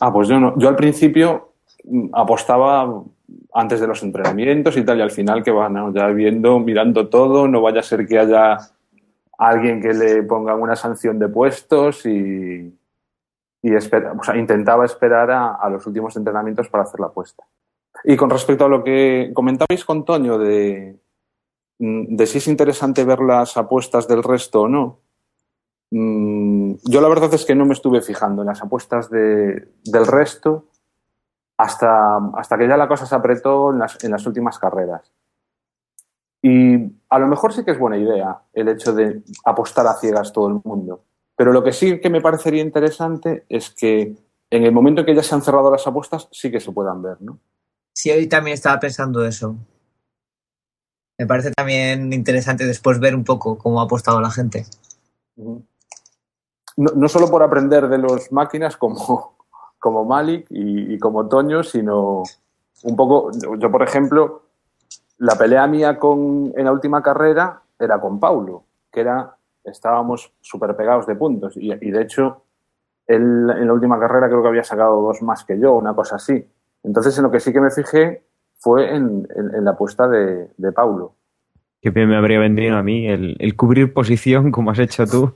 Ah, pues yo no. Yo al principio mm, apostaba antes de los entrenamientos y tal, y al final que van ya viendo, mirando todo, no vaya a ser que haya alguien que le ponga una sanción de puestos y, y espera, intentaba esperar a los últimos entrenamientos para hacer la apuesta. Y con respecto a lo que comentabais con Toño de, si es interesante ver las apuestas del resto o no, mm, yo la verdad es que no me estuve fijando en las apuestas de- del resto hasta, hasta que ya la cosa se apretó en las últimas carreras. Y a lo mejor sí que es buena idea el hecho de apostar a ciegas todo el mundo. Pero lo que sí que me parecería interesante es que en el momento en que ya se han cerrado las apuestas, sí que se puedan ver, ¿no? Sí, hoy también estaba pensando eso. Me parece también interesante después ver un poco cómo ha apostado la gente. No, solo por aprender de los máquinas como, como Malik y, y como Toño, sino un poco, yo por ejemplo, la pelea mía con, en la última carrera era con Paulo, que era, estábamos súper pegados de puntos y, y de hecho él en la última carrera creo que había sacado dos más que yo, una cosa así. Entonces en lo que sí que me fijé fue en, en- en la apuesta de, de Paulo. Que bien me habría vendido a mí el, el cubrir posición como has hecho tú.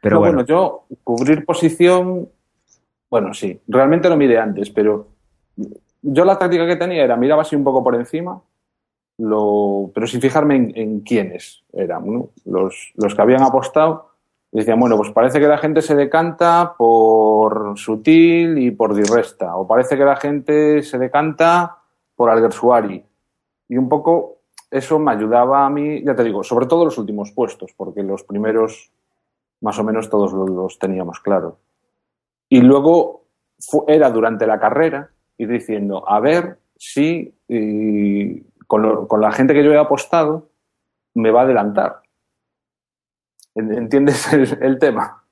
Pero No, bueno, yo cubrir posición, bueno, sí, realmente lo miré antes, pero yo la táctica que tenía era miraba así un poco por encima, lo, pero sin fijarme en, en quiénes eran, ¿no? los, los que habían apostado. Y decían, bueno, pues parece que la gente se decanta por Sutil y por Di Resta, o parece que la gente se decanta por Alguersuari. Y un poco eso me ayudaba a mí, ya te digo, sobre todo los últimos puestos, porque los primeros más o menos todos lo- los teníamos claro. Y luego era durante la carrera ir diciendo, a ver si con, con la gente que yo he apostado me va a adelantar. En- ¿Entiendes el, el tema?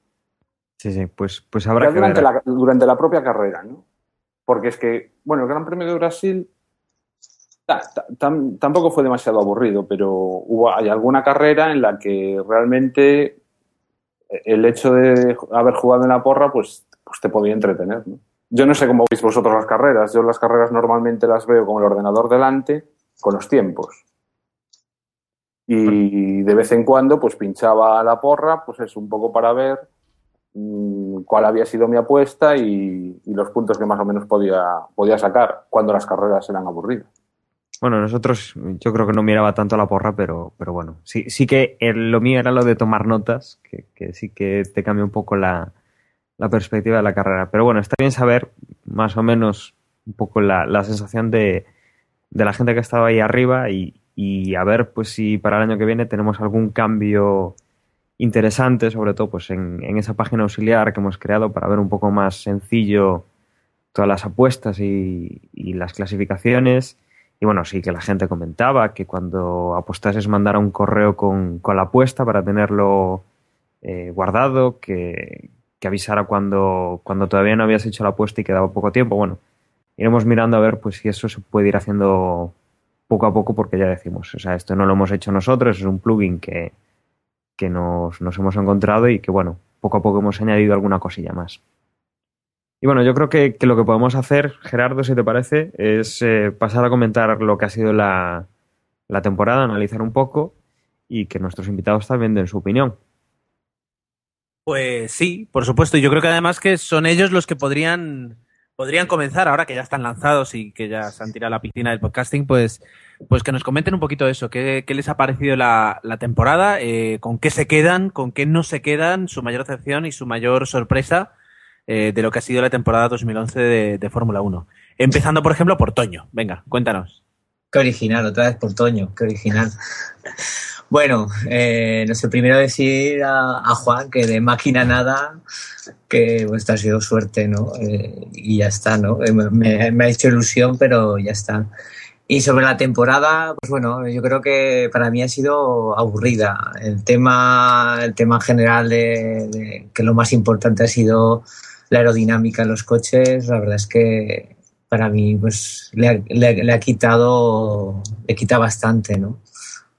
sí, sí, pues, pues habrá Ya que durante ver. la, durante la propia carrera, ¿no? Porque es que, bueno, el Gran Premio de Brasil ta- ta- tam- tampoco fue demasiado aburrido, pero hubo, hay alguna carrera en la que realmente el hecho de haber jugado en la porra, pues, pues te podía entretener, ¿no? Yo no sé cómo veis vosotros las carreras. Yo las carreras normalmente las veo con el ordenador delante, con los tiempos. Y de vez en cuando, pues pinchaba la porra, pues es un poco para ver mm, cuál había sido mi apuesta y, y los puntos que más o menos podía, podía sacar cuando las carreras eran aburridas. Bueno, nosotros, yo creo que no miraba tanto la porra, pero, pero bueno, sí, sí que el- lo mío era lo de tomar notas, que, que sí que te cambia un poco la, la perspectiva de la carrera. Pero bueno, está bien saber más o menos un poco la, la sensación de, de la gente que estaba ahí arriba y, y a ver pues si para el año que viene tenemos algún cambio interesante, sobre todo pues en, en esa página auxiliar que hemos creado para ver un poco más sencillo todas las apuestas y, las clasificaciones. Y bueno, sí que la gente comentaba que cuando apostases mandara un correo con, con la apuesta para tenerlo eh, guardado, que, que avisara cuando, cuando todavía no habías hecho la apuesta y quedaba poco tiempo. Bueno, iremos mirando a ver pues si eso se puede ir haciendo poco a poco porque ya decimos, o sea, esto no lo hemos hecho nosotros, es un plugin que, que nos, nos hemos encontrado y que bueno, poco a poco hemos añadido alguna cosilla más. Y bueno, yo creo que, lo que podemos hacer, Gerardo, si te parece, es eh, pasar a comentar lo que ha sido la, la, temporada, analizar un poco y que nuestros invitados también den su opinión. Pues sí, por supuesto. Yo creo que además que son ellos los que podrían, podrían comenzar, ahora que ya están lanzados y que ya se han tirado a la piscina del podcasting, pues, pues que nos comenten un poquito eso. ¿Qué, les ha parecido la, temporada? Eh, ¿Con qué se quedan? ¿Con qué no se quedan? Su mayor decepción y su mayor sorpresa eh, de lo que ha sido la temporada 2011 de, de Fórmula 1. Empezando, por ejemplo, por Toño. Venga, cuéntanos. Qué original, otra vez por Toño, qué original. Bueno, eh, no sé, primero decir a, Juan que de máquina nada, que pues, ha sido suerte, ¿no? Eh, y ya está, ¿no? Eh, me, ha hecho ilusión, pero ya está. Y sobre la temporada, pues bueno, yo creo que para mí ha sido aburrida. El tema, el tema general de, que lo más importante ha sido la aerodinámica en los coches, la verdad es que para mí pues le, le ha quitado, le quita bastante, ¿no?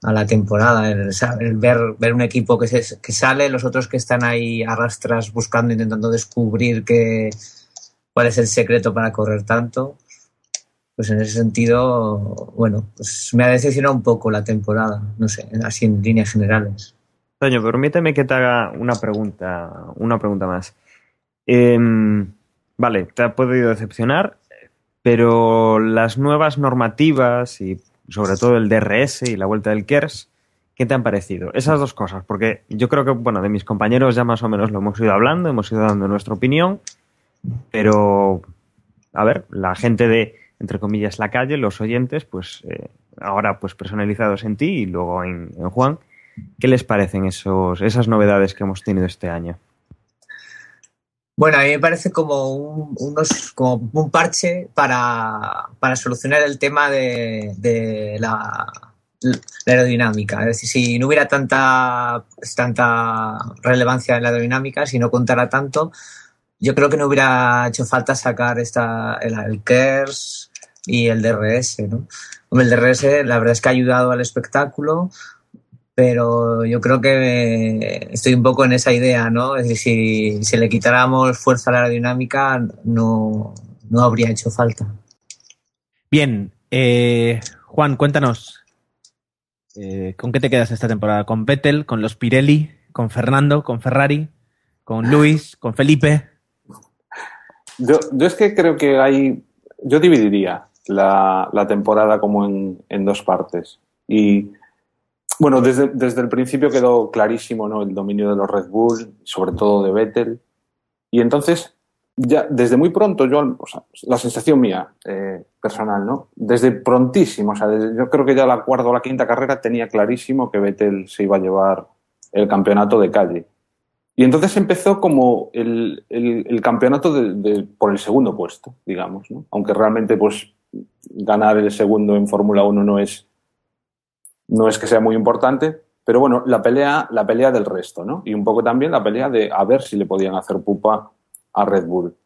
A la temporada, el, ver, ver un equipo que, se, que sale, los otros que están ahí arrastras buscando, intentando descubrir que, cuál es el secreto para correr tanto. Pues en ese sentido, bueno, pues me ha decepcionado un poco la temporada, no sé, así en líneas generales. Toño, permíteme que te haga una pregunta, una pregunta más. Eh, vale, te ha podido decepcionar, pero las nuevas normativas y sobre todo el DRS y la vuelta del KERS, ¿qué te han parecido? Esas dos cosas, porque yo creo que, bueno, de mis compañeros ya más o menos lo hemos ido hablando, hemos ido dando nuestra opinión, pero, a ver, la gente de, entre comillas, la calle, los oyentes, pues eh, ahora pues personalizados en ti y luego en, en Juan, ¿qué les parecen esos, esas novedades que hemos tenido este año? Bueno, a mí me parece como un, unos, como un parche para, para solucionar el tema de, de la, aerodinámica. Es decir, si no hubiera tanta, tanta relevancia en la aerodinámica, si no contara tanto, yo creo que no hubiera hecho falta sacar esta, el, el KERS y el DRS. ¿no? El DRS la verdad es que ha ayudado al espectáculo, pero yo creo que estoy un poco en esa idea, ¿no? Es decir, si, si le quitáramos fuerza a la aerodinámica, no, no habría hecho falta. Bien, eh, Juan, cuéntanos, eh, ¿con qué te quedas esta temporada? ¿Con Vettel, con los Pirelli, con Fernando, con Ferrari, con Luis, con Felipe? Yo, yo es que creo que hay, yo dividiría la, la temporada como en, en dos partes. Y bueno, desde, desde, el principio quedó clarísimo ¿no? el dominio de los Red Bull, sobre todo de Vettel. Y entonces, ya desde muy pronto, yo, la sensación mía eh, personal, ¿no? Desde prontísimo, o sea, yo creo que ya la cuarta o la quinta carrera tenía clarísimo que Vettel se iba a llevar el campeonato de calle. Y entonces empezó como el, el, campeonato de, por el segundo puesto, digamos, ¿no? Aunque realmente, pues, ganar el segundo en Fórmula 1 no es no es que sea muy importante, pero bueno, la pelea, la pelea del resto, ¿no? Y un poco también la pelea de a ver si le podían hacer pupa a Red Bull.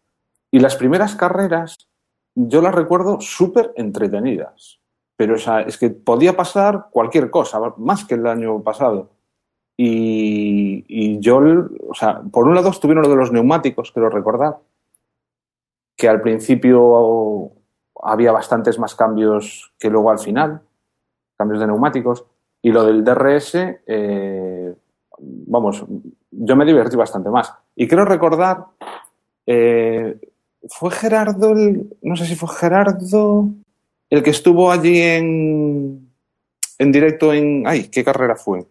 Y las primeras carreras, yo las recuerdo súper entretenidas. Pero o sea, es que podía pasar cualquier cosa, más que el año pasado. Y, y yo, o sea, por un lado estuvieron lo de los neumáticos, quiero recordar, que al principio había bastantes más cambios que luego al final cambios de neumáticos. Y lo del DRS, eh, vamos, yo me divertí bastante más. Y quiero recordar, eh, fue Gerardo, el, no sé si fue Gerardo, el que estuvo allí en, en directo en, ay, ¿qué carrera fue?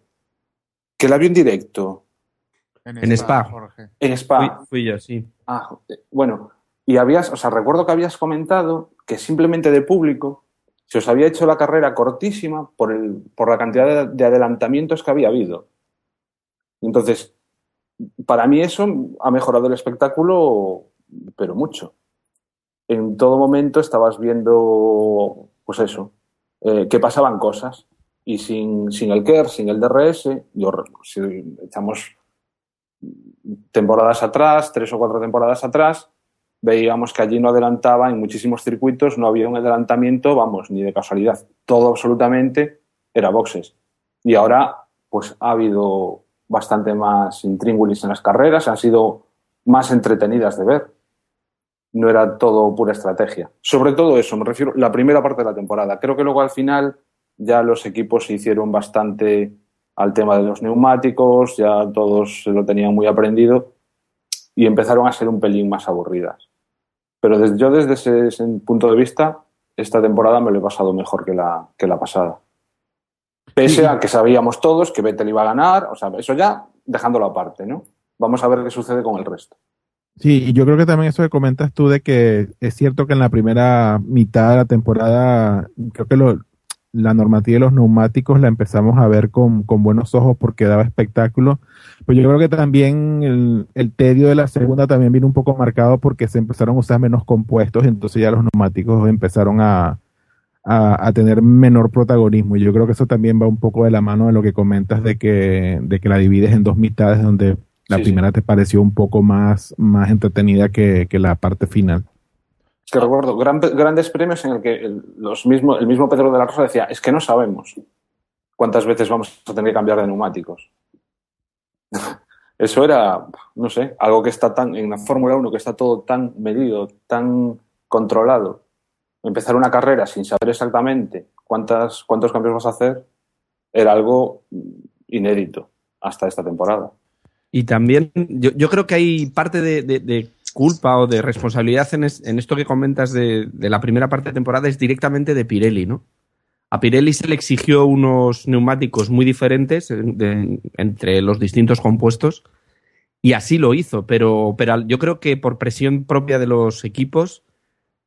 Que la vio en directo. En, en Spa. Jorge. En Spa. Fui, fui yo, sí. Ah, bueno, y habías, o sea, recuerdo que habías comentado que simplemente de público se os había hecho la carrera cortísima por, el, por la cantidad de, de, adelantamientos que había habido. Entonces, para mí eso ha mejorado el espectáculo, pero mucho. en todo momento estabas viendo, pues eso, eh, que pasaban cosas. Y sin, sin el KER, sin el DRS, yo, si echamos temporadas atrás, tres o cuatro temporadas atrás, veíamos que allí no adelantaba en muchísimos circuitos, no había un adelantamiento, vamos, ni de casualidad. Todo absolutamente era boxes. Y ahora, pues ha habido bastante más intríngulis en las carreras, han sido más entretenidas de ver. No era todo pura estrategia. Sobre todo eso, me refiero la primera parte de la temporada. Creo que luego al final ya los equipos se hicieron bastante al tema de los neumáticos, ya todos lo tenían muy aprendido y empezaron a ser un pelín más aburridas. Pero desde, yo desde ese, ese punto de vista, esta temporada me lo he pasado mejor que la, que la pasada. Pese a que sabíamos todos que Vettel iba a ganar, o sea, eso ya dejándolo aparte, ¿no? Vamos a ver qué sucede con el resto. Sí, y yo creo que también eso que comentas tú de que es cierto que en la primera mitad de la temporada, creo que lo, la normativa de los neumáticos la empezamos a ver con, con buenos ojos porque daba espectáculo. Pero yo creo que también el, el, tedio de la segunda también vino un poco marcado porque se empezaron a usar menos compuestos, entonces ya los neumáticos empezaron a, a, a, tener menor protagonismo. Y yo creo que eso también va un poco de la mano de lo que comentas de que, de que la divides en dos mitades, donde la sí, primera sí. te pareció un poco más, más entretenida que, que la parte final. Es que recuerdo gran, grandes premios en el que el, mismo, el mismo Pedro de la Rosa decía, es que no sabemos cuántas veces vamos a tener que cambiar de neumáticos. [laughs] Eso era, no sé, algo que está tan, en la Fórmula 1, que está todo tan medido, tan controlado, empezar una carrera sin saber exactamente cuántas, cuántos cambios vas a hacer era algo inédito hasta esta temporada. Y también yo, yo creo que hay parte de, culpa o de responsabilidad en, es, en esto que comentas de, la primera parte de temporada es directamente de Pirelli, ¿no? A Pirelli se le exigió unos neumáticos muy diferentes de, entre los distintos compuestos y así lo hizo, pero, pero yo creo que por presión propia de los equipos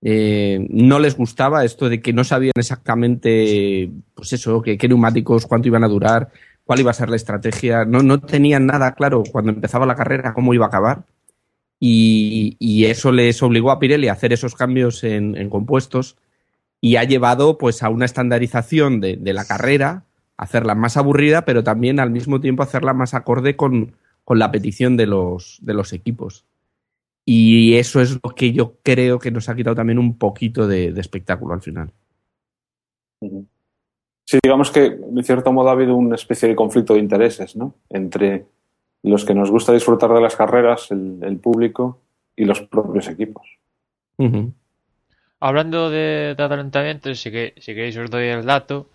eh, no les gustaba esto de que no sabían exactamente, pues eso, qué neumáticos, cuánto iban a durar, cuál iba a ser la estrategia. No, no tenían nada claro cuando empezaba la carrera cómo iba a acabar. Y, eso les obligó a Pirelli a hacer esos cambios en, compuestos y ha llevado pues a una estandarización de, la carrera, hacerla más aburrida, pero también al mismo tiempo hacerla más acorde con, la petición de los, de los equipos. Y eso es lo que yo creo que nos ha quitado también un poquito de, de espectáculo al final. Sí, digamos que de cierto modo ha habido una especie de conflicto de intereses, ¿no? Entre los que nos gusta disfrutar de las carreras, el, el público y los propios equipos. Uh -huh. Hablando de, de adelantamientos, si, que, si queréis os doy el dato.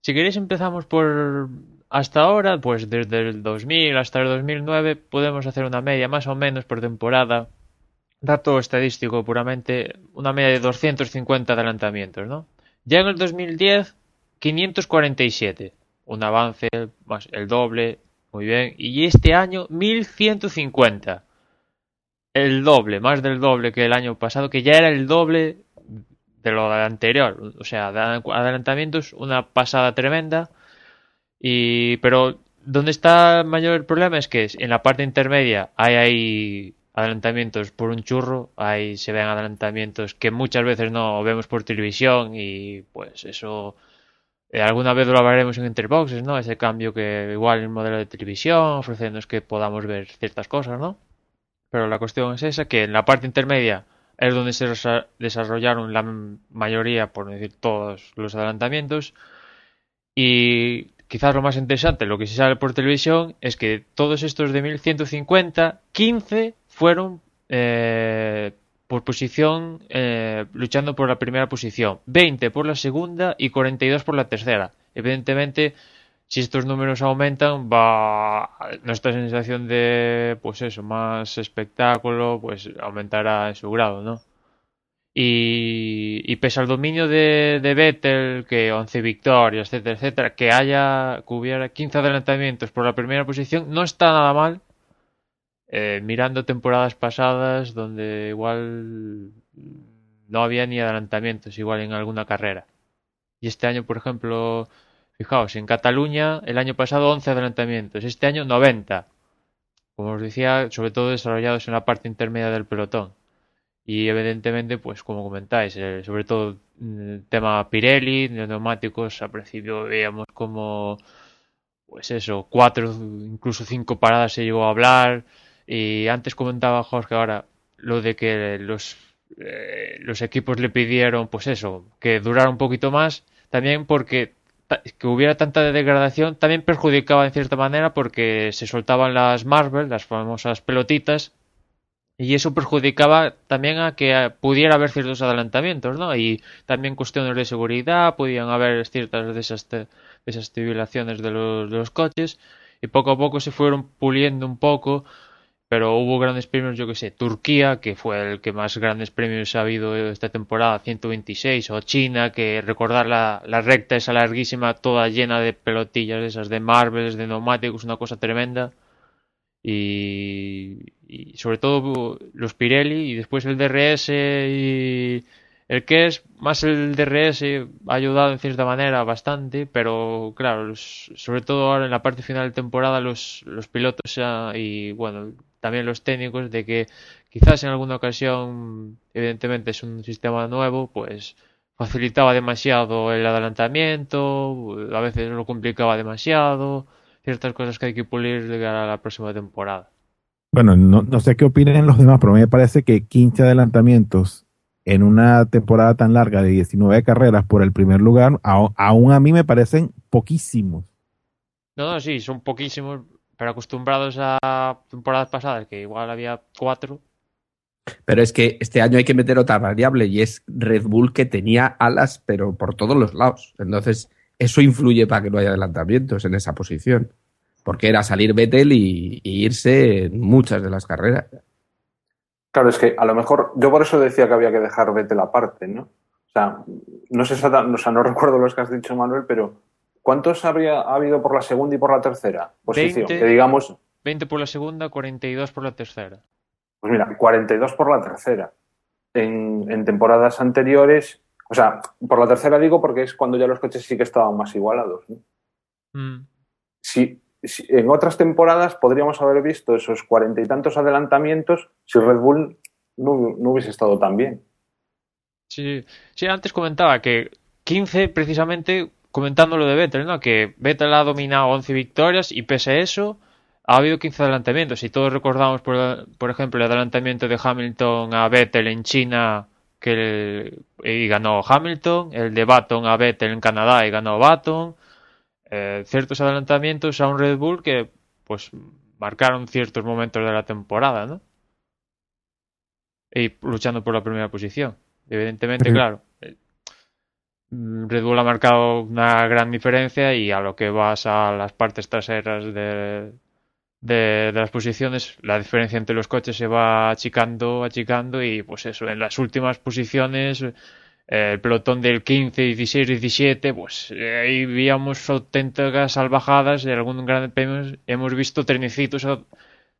Si queréis empezamos por hasta ahora, pues desde el 2000 hasta el 2009 podemos hacer una media más o menos por temporada dato estadístico puramente, una media de 250 adelantamientos, ¿no? Ya en el 2010, 547, un avance más el doble, muy bien, y este año 1150, el doble, más del doble que el año pasado, que ya era el doble de lo anterior, o sea, adelantamientos, una pasada tremenda, y pero donde está el mayor problema es que en la parte intermedia hay ahí adelantamientos por un churro, ahí se ven adelantamientos que muchas veces no vemos por televisión y pues eso eh, alguna vez lo hablaremos en Interboxes, ¿no? Ese cambio que igual el modelo de televisión ofreciéndonos que podamos ver ciertas cosas, ¿no? Pero la cuestión es esa, que en la parte intermedia es donde se desarrollaron la mayoría, por decir todos, los adelantamientos y quizás lo más interesante, lo que se sale por televisión, es que todos estos de 1150, 15 fueron eh, por posición, eh, luchando por la primera posición, 20 por la segunda y 42 por la tercera. Evidentemente, si estos números aumentan, va nuestra sensación de, pues eso, más espectáculo, pues aumentará en su grado, ¿no? Y, y pese al dominio de, de Vettel, que 11 victorias, etcétera, etcétera, que haya, que hubiera 15 adelantamientos por la primera posición, no está nada mal eh, mirando temporadas pasadas donde igual no había ni adelantamientos igual en alguna carrera. Y este año, por ejemplo, fijaos, en Cataluña el año pasado 11 adelantamientos, este año 90. Como os decía, sobre todo desarrollados en la parte intermedia del pelotón. Y evidentemente, pues como comentáis, eh, sobre todo el tema Pirelli, neumáticos, al principio veíamos como, pues eso, cuatro, incluso cinco paradas se llegó a hablar. Y antes comentaba Jorge ahora lo de que los, eh, los equipos le pidieron, pues eso, que durara un poquito más, también porque que hubiera tanta degradación también perjudicaba en cierta manera porque se soltaban las Marvel, las famosas pelotitas, y eso perjudicaba también a que eh, pudiera haber ciertos adelantamientos, ¿no? Y también cuestiones de seguridad, podían haber ciertas desestabilizaciones de los, de los coches, y poco a poco se fueron puliendo un poco, pero hubo grandes premios, yo que sé, Turquía, que fue el que más grandes premios ha habido esta temporada, 126, o China, que recordar la, la recta esa larguísima, toda llena de pelotillas esas de marbles, de neumáticos, una cosa tremenda. Y, y sobre todo los Pirelli y después el DRS y el que es más el DRS ha ayudado en cierta manera bastante, pero claro, sobre todo ahora en la parte final de temporada los, los pilotos y bueno, también los técnicos de que quizás en alguna ocasión, evidentemente es un sistema nuevo, pues facilitaba demasiado el adelantamiento, a veces lo complicaba demasiado, ciertas cosas que hay que pulir de cara a la próxima temporada. Bueno, no, no sé qué opinan los demás, pero a mí me parece que 15 adelantamientos en una temporada tan larga de 19 carreras por el primer lugar, aún a mí me parecen poquísimos. No, no, sí, son poquísimos, pero acostumbrados a temporadas pasadas, que igual había cuatro. Pero es que este año hay que meter otra variable y es Red Bull que tenía alas, pero por todos los lados. Entonces, eso influye para que no haya adelantamientos en esa posición. Porque era salir Vettel y, y irse en muchas de las carreras. Claro, es que a lo mejor, yo por eso decía que había que dejar Vettel aparte, ¿no? O sea, no sé o sea, no recuerdo los que has dicho, Manuel, pero ¿cuántos habría ha habido por la segunda y por la tercera posición? 20. Que digamos, 20 por la segunda, 42 por la tercera. pues mira, 42 por la tercera. En, en temporadas anteriores, o sea, por la tercera digo porque es cuando ya los coches sí que estaban más igualados. ¿no? Mm. si, si- en otras temporadas podríamos haber visto esos cuarenta y tantos adelantamientos si Red Bull no, no hubiese estado tan bien. Sí, sí, antes comentaba que 15 precisamente comentando lo de Vettel, ¿no? Que Vettel ha dominado 11 victorias y pese a eso ha habido 15 adelantamientos. Y todos recordamos, por, por ejemplo, el adelantamiento de Hamilton a Vettel en China que el- y ganó Hamilton, el de Baton a Vettel en Canadá y ganó Baton. Eh, ciertos adelantamientos a un Red Bull que pues marcaron ciertos momentos de la temporada, ¿no? Y luchando por la primera posición. Evidentemente, claro. Mm, Red Bull ha marcado una gran diferencia y a lo que vas a las partes traseras de, de, las posiciones, la diferencia entre los coches se va achicando, achicando y pues eso, en las últimas posiciones, eh, el pelotón del 15, 16, 17, pues eh, ahí veíamos auténticas salvajadas de algún gran premio. Hemos visto trenecitos,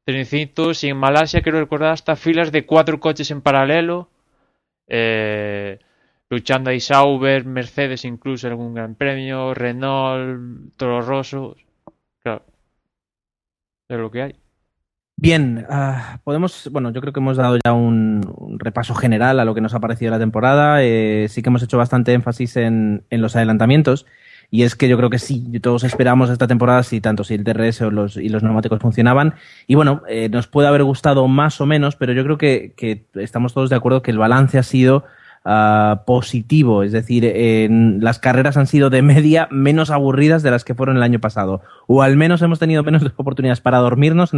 trenecitos y en Malasia quiero recordar hasta filas de cuatro coches en paralelo. Eh, luchando ahí Sauber, Mercedes incluso algún gran premio, Renault, Toro Rosso. Claro. Es lo que hay. Bien, ah, podemos, bueno, yo creo que hemos dado ya un, repaso general a lo que nos ha parecido la temporada. Eh, sí que hemos hecho bastante énfasis en, en los adelantamientos. Y es que yo creo que sí, todos esperamos esta temporada, si tanto si el DRS o los, y los neumáticos funcionaban. Y bueno, eh, nos puede haber gustado más o menos, pero yo creo que, que estamos todos de acuerdo que el balance ha sido ah, positivo. Es decir, las carreras han sido de media menos aburridas de las que fueron el año pasado. O al menos hemos tenido menos [laughs] oportunidades para dormirnos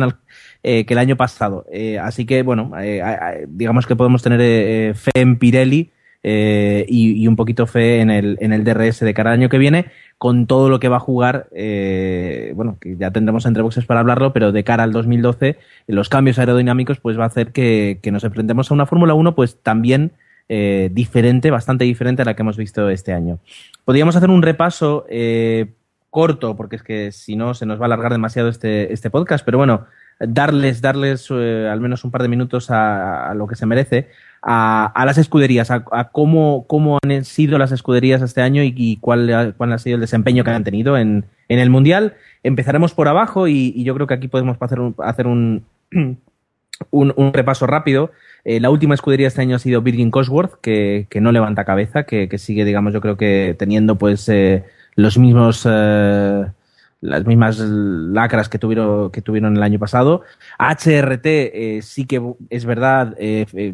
eh, que el año pasado. Eh, así que, bueno, eh, digamos que podemos tener fe en Pirelli y, un poquito fe en el, en el DRS de cada año que viene, con todo lo que va a jugar, bueno, que ya tendremos entre boxes para hablarlo, pero de cara al 2012, los cambios aerodinámicos pues va a hacer que, que nos enfrentemos a una Fórmula 1 pues también eh, diferente, bastante diferente a la que hemos visto este año. Podríamos hacer un repaso eh, corto, porque es que si no se nos va a alargar demasiado este, este podcast, pero bueno, darles, darles eh, al menos un par de minutos a, a lo que se merece, a, a las escuderías, a, a cómo, cómo han sido las escuderías este año y, cuál, cuál ha sido el desempeño que han tenido en, en el Mundial. Empezaremos por abajo y, y yo creo que aquí podemos hacer un, hacer un, [clears throat] un, repaso rápido. Eh, la última escudería este año ha sido Virgin Cosworth, que, que no levanta cabeza, que, que, sigue, digamos, yo creo que teniendo pues eh, los mismos eh, las mismas lacras que tuvieron, que tuvieron el año pasado. HRT sí que es verdad,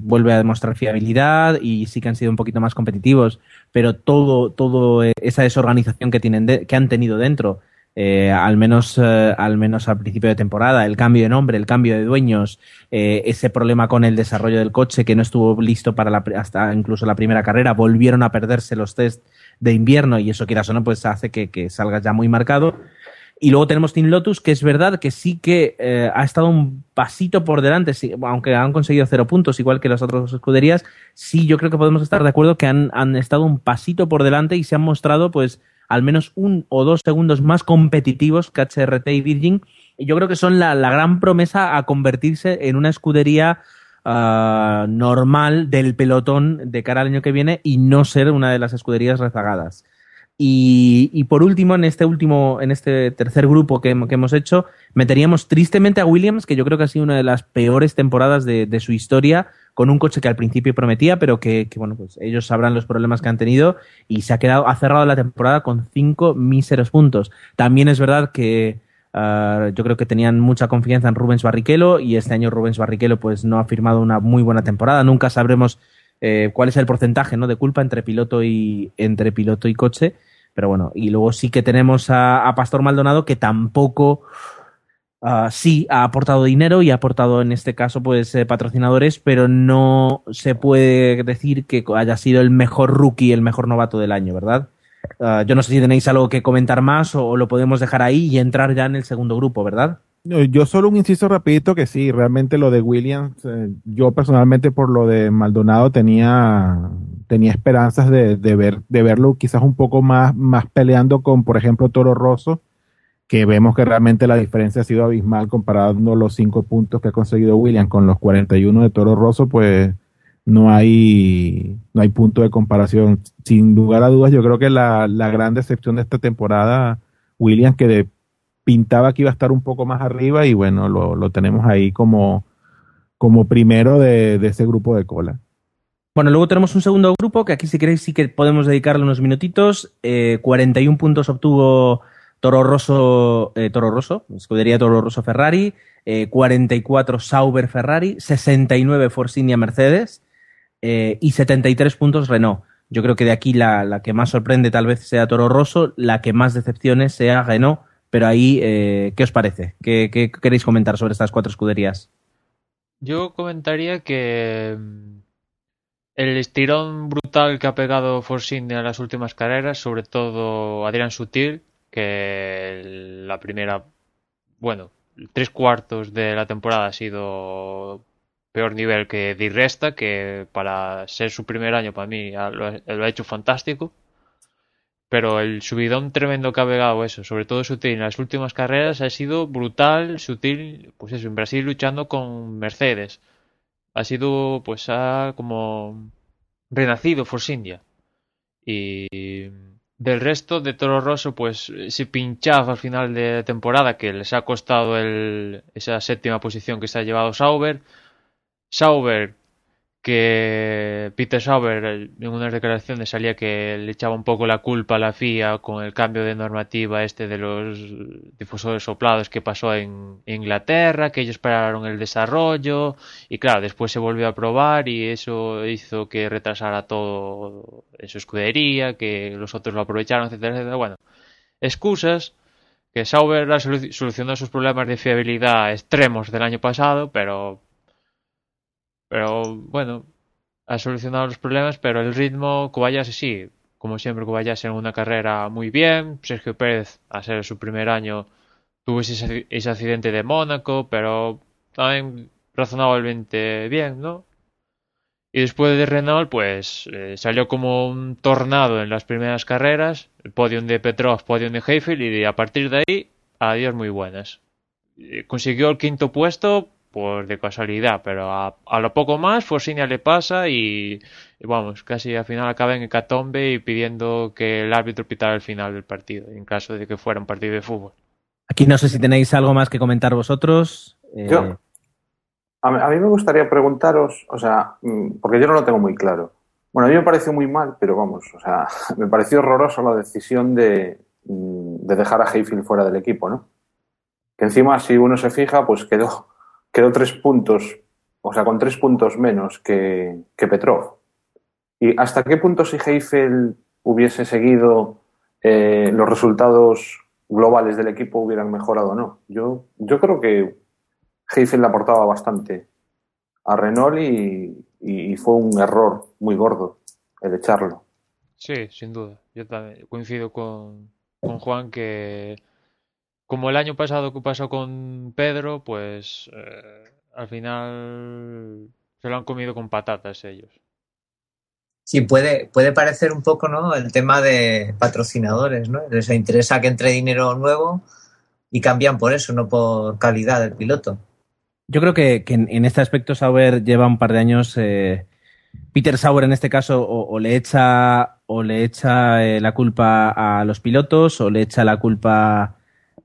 vuelve a demostrar fiabilidad y sí que han sido un poquito más competitivos, pero todo, todo esa desorganización que, tienen de, que han tenido dentro, al, menos, al menos al principio de temporada, el cambio de nombre, el cambio de dueños, ese problema con el desarrollo del coche que no estuvo listo para la, hasta incluso la primera carrera, volvieron a perderse los test de invierno y eso quieras o no, pues hace que, que salga ya muy marcado. Y luego tenemos Team Lotus, que es verdad que sí que eh, ha estado un pasito por delante, sí, aunque han conseguido cero puntos, igual que las otras escuderías, sí yo creo que podemos estar de acuerdo que han, han estado un pasito por delante y se han mostrado pues al menos un o dos segundos más competitivos que HRT y Virgin. Y yo creo que son la, la gran promesa a convertirse en una escudería uh, normal del pelotón de cara al año que viene y no ser una de las escuderías rezagadas. Y, y, por último, en este último, en este tercer grupo que, hemos hecho, meteríamos tristemente a Williams, que yo creo que ha sido una de las peores temporadas de, de su historia, con un coche que al principio prometía, pero que, que, bueno, pues ellos sabrán los problemas que han tenido y se ha quedado, ha cerrado la temporada con cinco míseros puntos. También es verdad que uh, yo creo que tenían mucha confianza en Rubens Barrichello y este año Rubens Barrichello pues no ha firmado una muy buena temporada. Nunca sabremos eh, cuál es el porcentaje ¿no? de culpa entre piloto y entre piloto y coche. Pero bueno, y luego sí que tenemos a, Pastor Maldonado que tampoco uh, sí ha aportado dinero y ha aportado en este caso pues eh, patrocinadores, pero no se puede decir que haya sido el mejor rookie, el mejor novato del año, ¿verdad? Uh, yo no sé si tenéis algo que comentar más o lo podemos dejar ahí y entrar ya en el segundo grupo, ¿verdad? Yo solo un inciso rapidito que sí, realmente lo de Williams, eh, yo personalmente por lo de Maldonado tenía, tenía esperanzas de, de, ver, de verlo quizás un poco más, más peleando con, por ejemplo, Toro Rosso, que vemos que realmente la diferencia ha sido abismal comparando los cinco puntos que ha conseguido Williams con los 41 de Toro Rosso, pues no hay, no hay punto de comparación. Sin lugar a dudas, yo creo que la, la gran decepción de esta temporada, Williams, que de pintaba que iba a estar un poco más arriba y bueno, lo, lo tenemos ahí como, como primero de, de, ese grupo de cola. Bueno, luego tenemos un segundo grupo que aquí si queréis sí que podemos dedicarle unos minutitos. Eh, 41 puntos obtuvo Toro Rosso, eh, Toro Rosso, escudería Toro Rosso Ferrari, eh, 44 Sauber Ferrari, 69 Forcinia Mercedes eh, y 73 puntos Renault. Yo creo que de aquí la, la, que más sorprende tal vez sea Toro Rosso, la que más decepciones sea Renault pero ahí, eh, ¿qué os parece? ¿Qué, ¿Qué, queréis comentar sobre estas cuatro escuderías? Yo comentaría que mm, el estirón brutal que ha pegado Force en las últimas carreras, sobre todo Adrián Sutil, que la primera, bueno, tres cuartos de la temporada ha sido peor nivel que Di Resta, que para ser su primer año para mí lo ha hecho fantástico pero el subidón tremendo que ha pegado eso, sobre todo Sutil en las últimas carreras ha sido brutal, Sutil, pues eso, en Brasil luchando con Mercedes. Ha sido, pues ha como renacido Force India. Y del resto de Toro Rosso, pues se pinchaba al final de temporada, que les ha costado el, esa séptima posición que se ha llevado Sauber. Sauber que Peter Sauber en unas declaraciones salía que le echaba un poco la culpa a la FIA con el cambio de normativa este de los difusores soplados que pasó en Inglaterra, que ellos pararon el desarrollo y claro, después se volvió a probar y eso hizo que retrasara todo en su escudería, que los otros lo aprovecharon, etcétera, etcétera. Bueno, excusas que Sauber ha solucionado sus problemas de fiabilidad extremos del año pasado, pero pero bueno, ha solucionado los problemas, pero el ritmo, Kobayashi sí, como siempre Kobayashi en una carrera muy bien, Sergio Pérez a ser su primer año tuvo ese, ese accidente de Mónaco, pero también razonablemente bien, ¿no? Y después de Renault, pues eh, salió como un tornado en las primeras carreras, el podium de Petrov, podium de Heifel, y a partir de ahí, adiós muy buenas. Consiguió el quinto puesto por de casualidad, pero a, a lo poco más Forsinia le pasa y, y, vamos, casi al final acaba en hecatombe y pidiendo que el árbitro pitara el final del partido, en caso de que fuera un partido de fútbol. Aquí no sé si tenéis algo más que comentar vosotros. Eh... Yo, A mí, a mí me gustaría preguntaros, o sea, mm, porque yo no lo tengo muy claro. Bueno, a mí me pareció muy mal, pero vamos, o sea, [laughs] me pareció horroroso la decisión de, mm, de dejar a Hayfield fuera del equipo, ¿no? Que encima, si uno se fija, pues quedó, quedó tres puntos, o sea, con tres puntos menos que, Petrov. ¿Y hasta qué punto si Heifel hubiese seguido eh, los resultados globales del equipo hubieran mejorado o no? Yo, yo creo que Heifel le aportaba bastante a Renault y, y fue un error muy gordo el echarlo. Sí, sin duda. Yo también coincido con, con Juan que como el año pasado que pasó con Pedro, pues eh, al final se lo han comido con patatas ellos. Sí, puede, puede parecer un poco, ¿no? El tema de patrocinadores, ¿no? Les interesa que entre dinero nuevo y cambian por eso, no por calidad del piloto. Yo creo que, que en, en, este aspecto Sauber lleva un par de años. Eh, Peter Sauber en este caso o, o le echa o le echa eh, la culpa a los pilotos o le echa la culpa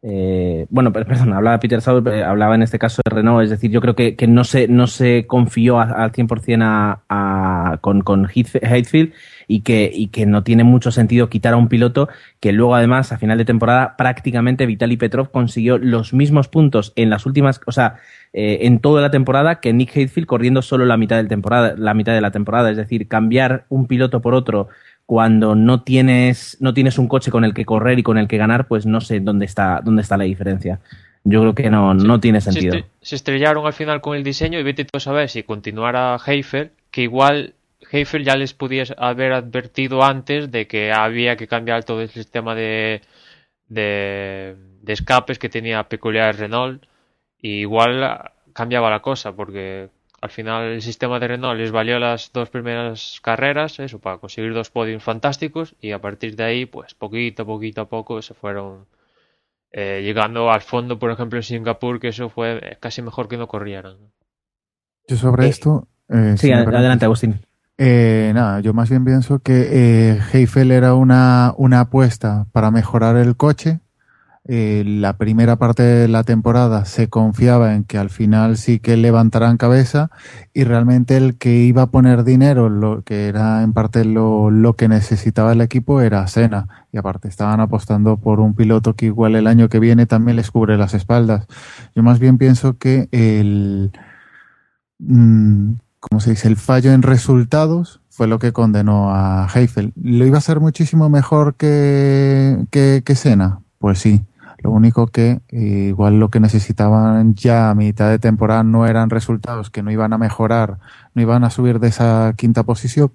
eh, bueno, [laughs] perdón, hablaba Peter Sauer, eh, hablaba en este caso de Renault, es decir, yo creo que, que no, se, no se confió al 100% a, a, con, con Heathfield y que, y que no tiene mucho sentido quitar a un piloto que luego además a final de temporada prácticamente Vitaly Petrov consiguió los mismos puntos en las últimas, o sea, eh, en toda la temporada que Nick Heathfield corriendo solo la mitad, del temporada, la mitad de la temporada, es decir, cambiar un piloto por otro cuando no tienes, no tienes un coche con el que correr y con el que ganar, pues no sé dónde está, dónde está la diferencia. Yo creo que no, no tiene sentido. Se, se, estrellaron al final con el diseño y vete tú a saber si continuara Heifer, que igual Heifer ya les podía haber advertido antes de que había que cambiar todo el sistema de, de, de escapes que tenía peculiar Renault y igual cambiaba la cosa porque al final el sistema de Renault les valió las dos primeras carreras, eso, para conseguir dos podios fantásticos y a partir de ahí, pues poquito, poquito a poco se fueron eh, llegando al fondo, por ejemplo, en Singapur, que eso fue casi mejor que no corrieran. Yo sobre eh, esto... Eh, sí, adelante, Agustín. Eh, nada, yo más bien pienso que eh, Heifel era una, una apuesta para mejorar el coche, eh, la primera parte de la temporada se confiaba en que al final sí que levantaran cabeza y realmente el que iba a poner dinero, lo que era en parte lo, lo que necesitaba el equipo era Sena y aparte estaban apostando por un piloto que igual el año que viene también les cubre las espaldas. Yo más bien pienso que el, mmm, ¿cómo se dice? El fallo en resultados fue lo que condenó a Heifel. ¿Lo iba a ser muchísimo mejor que, que, que Sena? Pues sí. Lo único que eh, igual lo que necesitaban ya a mitad de temporada no eran resultados que no iban a mejorar, no iban a subir de esa quinta posición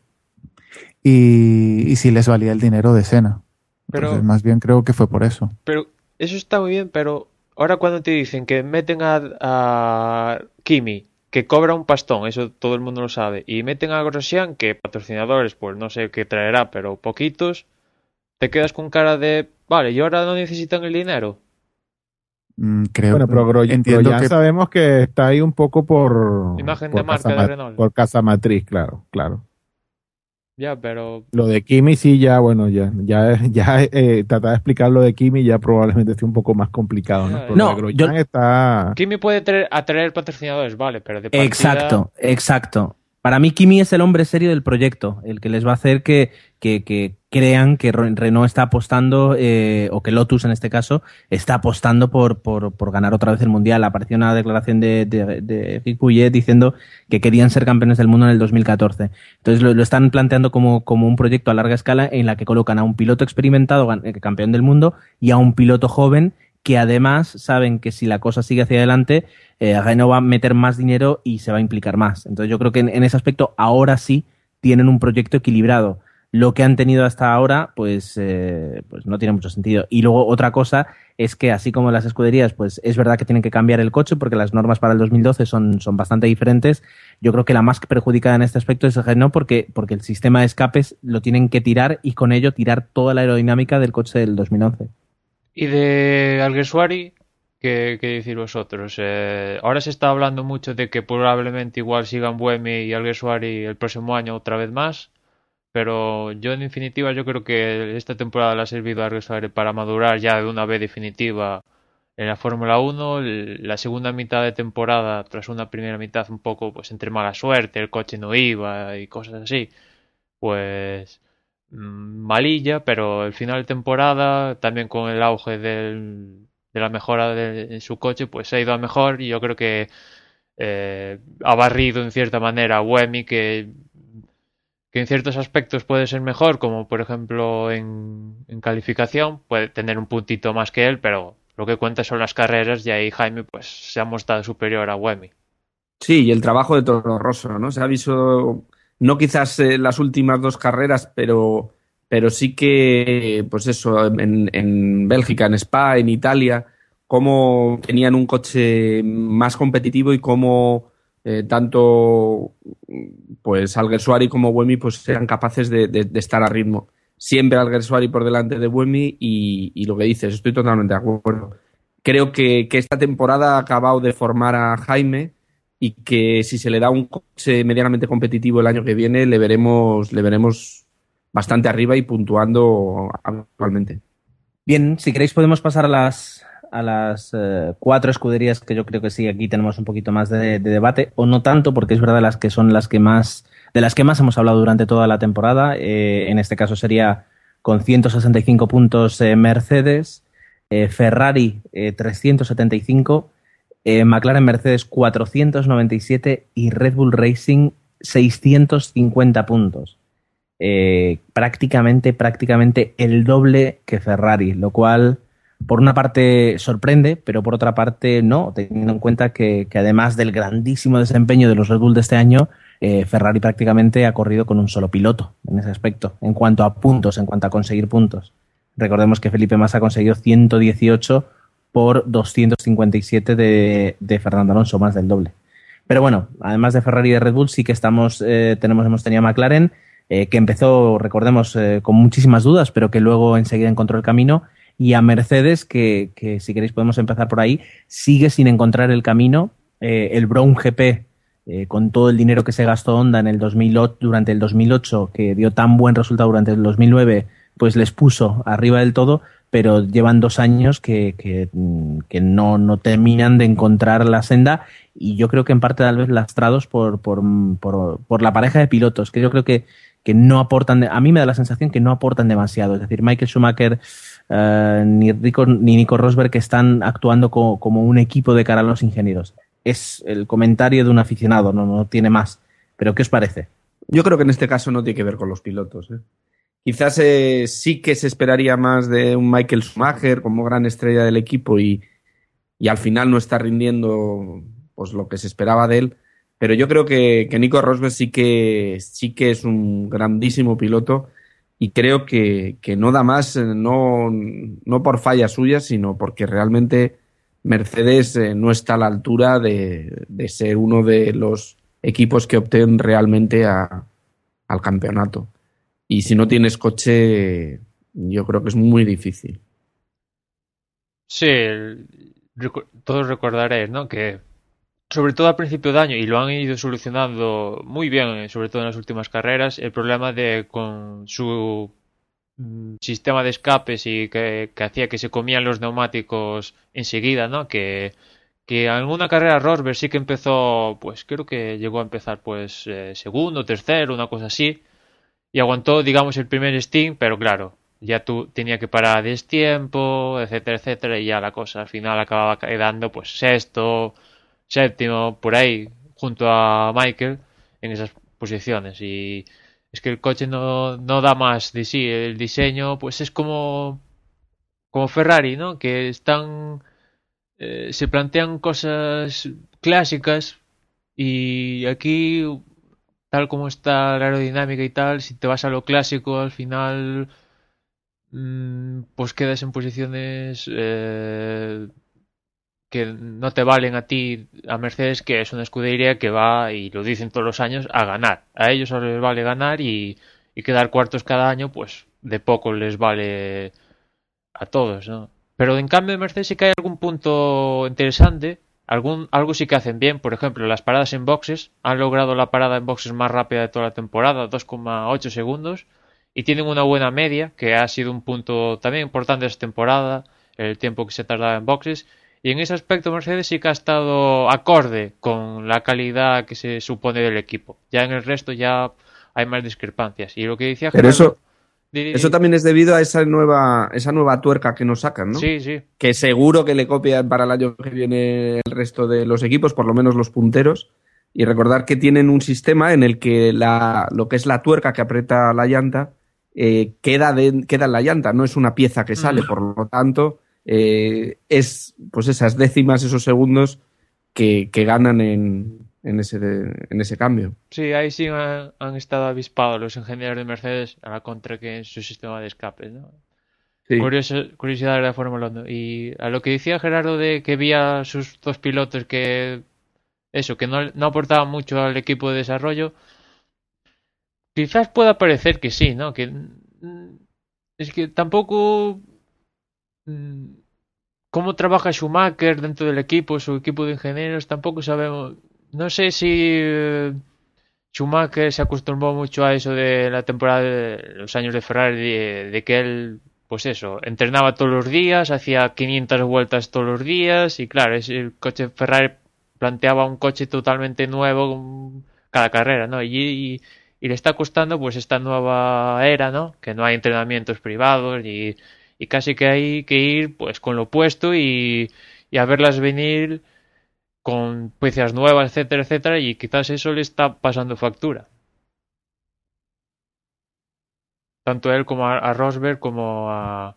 y, y si les valía el dinero de Sena. Pero, Entonces, más bien creo que fue por eso. Pero eso está muy bien, pero ahora cuando te dicen que meten a, a Kimi, que cobra un pastón, eso todo el mundo lo sabe, y meten a Grosjean, que patrocinadores, pues no sé qué traerá, pero poquitos, te quedas con cara de, vale, ¿y ahora no necesitan el dinero? Mm, creo bueno, pero Gro entiendo ya que sabemos que está ahí un poco por Imagen por de marca de Renault. por casa matriz, claro, claro. Ya, pero Lo de Kimi sí ya, bueno, ya ya [laughs] ya eh, tratar de explicar lo de Kimi ya probablemente esté un poco más complicado, ¿no? No, yo- está Kimi puede traer, atraer patrocinadores, vale, pero de partida... Exacto, exacto. Para mí, Kimi es el hombre serio del proyecto, el que les va a hacer que, que, que crean que Re- Renault está apostando, eh, o que Lotus en este caso, está apostando por, por, por ganar otra vez el Mundial. Apareció una declaración de, de, de Rick Pouillet diciendo que querían ser campeones del mundo en el 2014. Entonces lo, lo están planteando como, como un proyecto a larga escala en la que colocan a un piloto experimentado, eh, campeón del mundo, y a un piloto joven que además saben que si la cosa sigue hacia adelante, eh, Renault va a meter más dinero y se va a implicar más. Entonces yo creo que en, en ese aspecto ahora sí tienen un proyecto equilibrado. Lo que han tenido hasta ahora, pues, eh, pues no tiene mucho sentido. Y luego otra cosa es que así como las escuderías, pues es verdad que tienen que cambiar el coche porque las normas para el 2012 son, son bastante diferentes. Yo creo que la más perjudicada en este aspecto es Renault porque, porque el sistema de escapes lo tienen que tirar y con ello tirar toda la aerodinámica del coche del 2011. Y de Alguersuari, ¿qué, qué decir vosotros? Eh, ahora se está hablando mucho de que probablemente igual sigan Buemi y Alguersuari el próximo año otra vez más, pero yo en definitiva yo creo que esta temporada le ha servido a Alguersuari para madurar ya de una vez definitiva en la Fórmula 1, la segunda mitad de temporada, tras una primera mitad un poco pues entre mala suerte, el coche no iba y cosas así, pues mm, malilla, pero el final de temporada, también con el auge del, de la mejora de, en su coche, pues ha ido a mejor. Y yo creo que eh, ha barrido en cierta manera a Wemi que que en ciertos aspectos puede ser mejor, como por ejemplo en, calificación, puede tener un puntito más que él, pero lo que cuenta son las carreras y ahí Jaime pues se ha mostrado superior a Wemi. Sí, y el trabajo de Toro Rosso, ¿no? Se ha visto, no quizás eh, las últimas dos carreras, pero, pero sí que, pues eso, en, en Bélgica, en Spa, en Italia, cómo tenían un coche más competitivo y cómo eh, tanto pues Alguersuari como Wemi pues eran capaces de, estar a ritmo siempre Alguersuari por delante de Buemi y, y, lo que dices, estoy totalmente de acuerdo. Creo que, que, esta temporada ha acabado de formar a Jaime y que si se le da un coche medianamente competitivo el año que viene, le veremos, le veremos bastante arriba y puntuando actualmente. Bien, si queréis podemos pasar a las, a las eh, cuatro escuderías que yo creo que sí, aquí tenemos un poquito más de, de, debate, o no tanto, porque es verdad las que son las que más de las que más hemos hablado durante toda la temporada. Eh, en este caso sería con 165 puntos eh, Mercedes, Ferrari 375, McLaren Mercedes 497 y Red Bull Racing 650 puntos. prácticamente, prácticamente el doble que Ferrari, lo cual por una parte sorprende, pero por otra parte no, teniendo en cuenta que, que además del grandísimo desempeño de los Red Bull de este año, eh, Ferrari prácticamente ha corrido con un solo piloto en ese aspecto, en cuanto a puntos, en cuanto a conseguir puntos. Recordemos que Felipe Massa ha conseguido 118 por 257 de, de Fernando Alonso, más del doble. Pero bueno, además de Ferrari y de Red Bull, sí que estamos, eh, tenemos, hemos tenido a McLaren, eh, que empezó, recordemos, eh, con muchísimas dudas, pero que luego enseguida encontró el camino, y a Mercedes, que, que si queréis podemos empezar por ahí, sigue sin encontrar el camino. Eh, el Brown GP eh, con todo el dinero que se gastó Honda en el 2008, durante el 2008, que dio tan buen resultado durante el 2009, pues les puso arriba del todo, pero llevan dos años que, que, que no, no, terminan de encontrar la senda y yo creo que en parte tal vez lastrados por, por, por, por la pareja de pilotos, que yo creo que, que no aportan, a mí me da la sensación que no aportan demasiado, es decir, Michael Schumacher uh, ni, Nico Rosberg que están actuando como, como un equipo de cara a los ingenieros es el comentario de un aficionado, no, no tiene más. Pero ¿qué os parece? Yo creo que en este caso no tiene que ver con los pilotos. ¿eh? Quizás eh, sí que se esperaría más de un Michael Schumacher como gran estrella del equipo y, y, al final no está rindiendo pues lo que se esperaba de él. Pero yo creo que, que Nico Rosberg sí que, sí que es un grandísimo piloto y creo que, que no da más, eh, no, no por fallas suyas, sino porque realmente Mercedes eh, no está a la altura de, de, ser uno de los equipos que opten realmente a, al campeonato. Y si no tienes coche, yo creo que es muy difícil. Sí, todos recordaréis, ¿no? Que sobre todo al principio de año, y lo han ido solucionando muy bien, eh, sobre todo en las últimas carreras, el problema de con su Mm, sistema de escapes y que, que, hacía que se comían los neumáticos enseguida, ¿no? Que, que en alguna carrera Rosberg sí que empezó, pues creo que llegó a empezar pues eh, segundo, tercero, una cosa así, y aguantó, digamos, el primer Sting, pero claro, ya tú tenía que parar a destiempo, etcétera, etcétera, y ya la cosa al final acababa quedando pues sexto, séptimo, por ahí, junto a Michael en esas posiciones y es que el coche no, no da más de sí. El diseño, pues es como, como Ferrari, ¿no? Que están, eh, se plantean cosas clásicas y aquí, tal como está la aerodinámica y tal, si te vas a lo clásico, al final, mmm, pues quedas en posiciones eh, que no te valen a ti, a Mercedes, que es una escudería que va, y lo dicen todos los años, a ganar. A ellos les vale ganar y, y quedar cuartos cada año, pues de poco les vale a todos, ¿no? Pero en cambio de Mercedes sí que hay algún punto interesante, algún, algo sí que hacen bien, por ejemplo, las paradas en boxes, han logrado la parada en boxes más rápida de toda la temporada, 2,8 segundos, y tienen una buena media, que ha sido un punto también importante esta temporada, el tiempo que se tardaba en boxes, Y en ese aspecto Mercedes sí que ha estado acorde con la calidad que se supone del equipo. Ya en el resto ya hay más discrepancias. Y lo que decía Pero Gerardo- eso, Di, di, eso también es debido a esa nueva, esa nueva tuerca que nos sacan, ¿no? Sí, sí. Que seguro que le copian para el año que viene el resto de los equipos, por lo menos los punteros. Y recordar que tienen un sistema en el que la, lo que es la tuerca que aprieta la llanta eh, queda, de- queda en la llanta, no es una pieza que sale. Mm. Por lo tanto, eh, es pues esas décimas, esos segundos que, que ganan en, en, ese, en ese cambio. Sí, ahí sí han, han estado avispados los ingenieros de Mercedes a la contra que en su sistema de escape, ¿no? Sí. Curioso- curiosidad de la Fórmula 1. Y a lo que decía Gerardo de que vía sus dos pilotos que eso, que no, no aportaban mucho al equipo de desarrollo, quizás pueda parecer que sí, ¿no? Que mm, es que tampoco cómo trabaja Schumacher dentro del equipo, su equipo de ingenieros, tampoco sabemos. No sé si eh, Schumacher se acostumbró mucho a eso de la temporada de los años de Ferrari, de, que él, pues eso, entrenaba todos los días, hacía 500 vueltas todos los días y claro, el coche Ferrari planteaba un coche totalmente nuevo mm, cada carrera, ¿no? Y, y, y le está costando pues esta nueva era, ¿no? Que no hay entrenamientos privados y, y casi que hay que ir pues con lo puesto y, y a verlas venir con piezas nuevas, etcétera, etcétera, y quizás eso le está pasando factura. Tanto a él como a, Rosberg como a,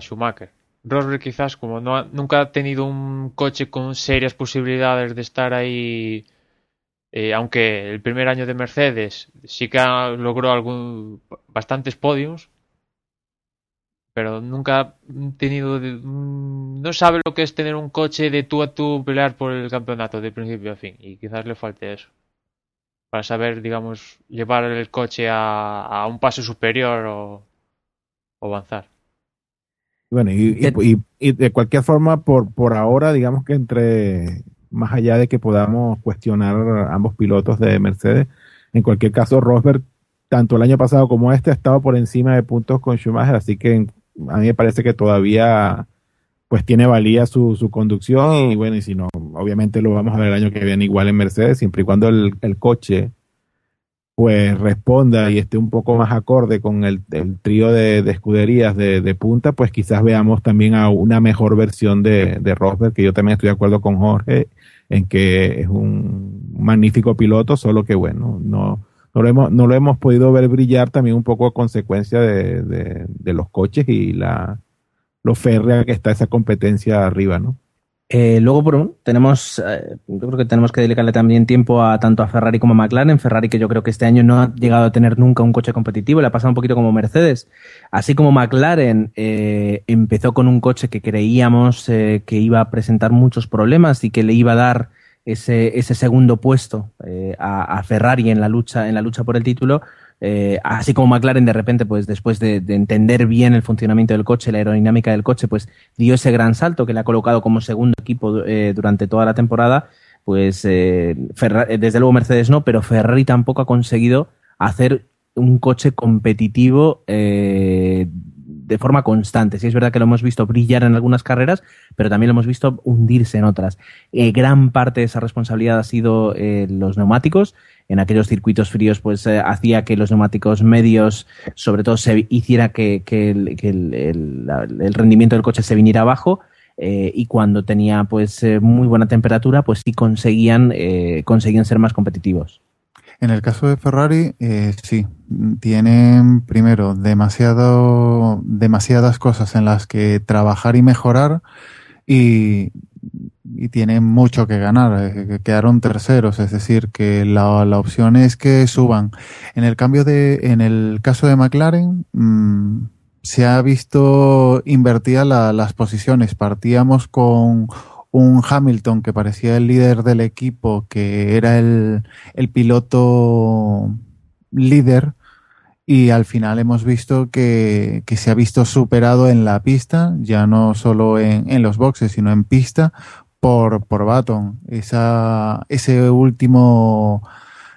Schumacher. Rosberg quizás como no ha- nunca ha tenido un coche con serias posibilidades de estar ahí, eh, aunque el primer año de Mercedes sí que logró algún, bastantes podiums, pero nunca ha tenido de- mm, no sabe lo que es tener un coche de tú a tú pelear por el campeonato de principio a fin y quizás le falte eso. Para saber digamos llevar el coche a, a un paso superior o, o avanzar. Bueno, y, y- y- y de cualquier forma, por, por ahora, digamos que entre, más allá de que podamos cuestionar a ambos pilotos de Mercedes, en cualquier caso, Rosberg, tanto el año pasado como este, ha estado por encima de puntos con Schumacher, así que a mí me parece que todavía pues tiene valía su, su conducción y bueno, y si no, obviamente lo vamos a ver el año que viene igual en Mercedes, siempre y cuando el, el coche pues responda y esté un poco más acorde con el, el trío de, de escuderías de, de punta, pues quizás veamos también a una mejor versión de, de Rosberg, que yo también estoy de acuerdo con Jorge en que es un magnífico piloto, solo que bueno, no, no, lo, hemos, no lo hemos podido ver brillar también un poco a consecuencia de, de, los coches y la lo férrea que está esa competencia arriba, ¿no? Eh, luego, por, tenemos, eh, yo creo que tenemos que dedicarle también tiempo a tanto a Ferrari como a McLaren. Ferrari, que yo creo que este año no ha llegado a tener nunca un coche competitivo, le ha pasado un poquito como Mercedes. Así como McLaren eh, empezó con un coche que creíamos eh, que iba a presentar muchos problemas y que le iba a dar ese, segundo puesto eh, a, Ferrari en la lucha, en la lucha por el título. Eh, así como McLaren de repente, pues después de, de, entender bien el funcionamiento del coche, la aerodinámica del coche, pues dio ese gran salto que le ha colocado como segundo equipo eh, durante toda la temporada. Pues desde luego Mercedes no, pero Ferrari tampoco ha conseguido hacer un coche competitivo eh, de forma constante. Sí es verdad que lo hemos visto brillar en algunas carreras, pero también lo hemos visto hundirse en otras. Eh, gran parte de esa responsabilidad ha sido eh, los neumáticos. En aquellos circuitos fríos, pues eh, hacía que los neumáticos medios, sobre todo, se hiciera que, el, rendimiento del coche se viniera abajo. Y cuando tenía pues muy buena temperatura, pues sí conseguían, eh, conseguían ser más competitivos. En el caso de Ferrari, eh, sí, tienen primero demasiado, demasiadas cosas en las que trabajar y mejorar y, y tienen mucho que ganar. Eh, quedaron terceros, es decir, que la, la, opción es que suban. En el cambio de, en el caso de McLaren, mmm, se ha visto invertida la, las posiciones. Partíamos con un Hamilton que parecía el líder del equipo, que era el, el piloto líder, y al final hemos visto que, que, se ha visto superado en la pista, ya no solo en, en los boxes, sino en pista, por, por Baton. Esa, ese último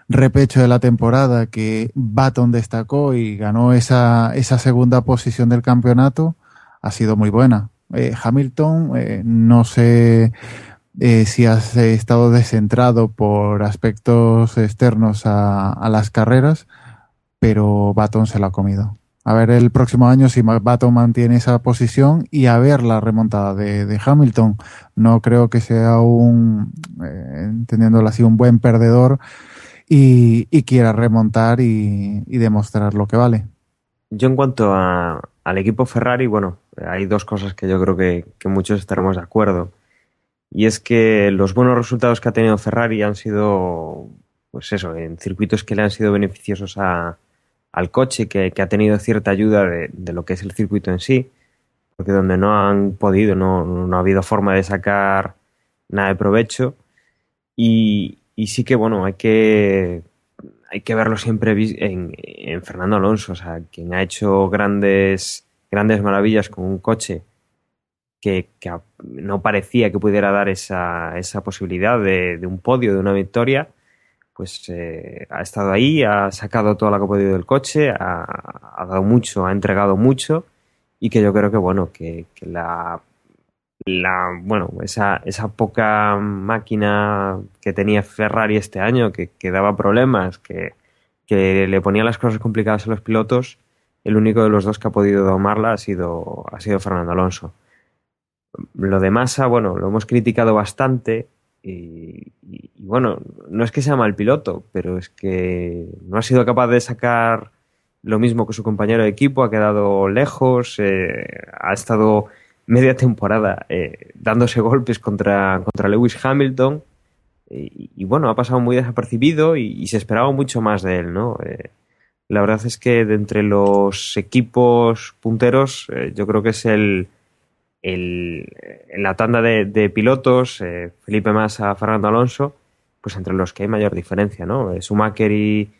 repecho de la temporada que Baton destacó y ganó esa, esa segunda posición del campeonato ha sido muy buena. Eh, Hamilton, eh, no sé eh, si has estado descentrado por aspectos externos a, las carreras, pero Baton se lo ha comido. A ver el próximo año si Baton mantiene esa posición y a ver la remontada de, de Hamilton. No creo que sea un, eh, así, un buen perdedor y, quiera remontar y, demostrar lo que vale. Yo en cuanto al equipo Ferrari, bueno, hay dos cosas que yo creo que, que muchos estaremos de acuerdo. Y es que los buenos resultados que ha tenido Ferrari han sido, pues eso, en circuitos que le han sido beneficiosos a, al coche, que, que, ha tenido cierta ayuda de, de, lo que es el circuito en sí, porque donde no han podido, no, no ha habido forma de sacar nada de provecho. Y, y sí que, bueno, hay que, hay que verlo siempre en, en, Fernando Alonso, o sea, quien ha hecho grandes, grandes maravillas con un coche que, no parecía que pudiera dar esa, esa posibilidad de, un podio, de una victoria, pues eh, ha estado ahí, ha sacado todo lo que ha podido del coche, ha, dado mucho, ha entregado mucho y que yo creo que, bueno, que, la bueno esa, esa poca máquina que tenía Ferrari este año que, que daba problemas que, que, le ponía las cosas complicadas a los pilotos el único de los dos que ha podido domarla ha sido ha sido Fernando Alonso lo de Massa bueno lo hemos criticado bastante y, bueno no es que sea mal piloto pero es que no ha sido capaz de sacar lo mismo que su compañero de equipo ha quedado lejos eh, ha estado media temporada eh, dándose golpes contra, contra Lewis Hamilton y, bueno, ha pasado muy desapercibido y, y, se esperaba mucho más de él, ¿no? Eh, la verdad es que de entre los equipos punteros eh, yo creo que es el, la tanda de, pilotos eh, Felipe Massa, Fernando Alonso pues entre los que hay mayor diferencia, ¿no? Eh, Schumacher y,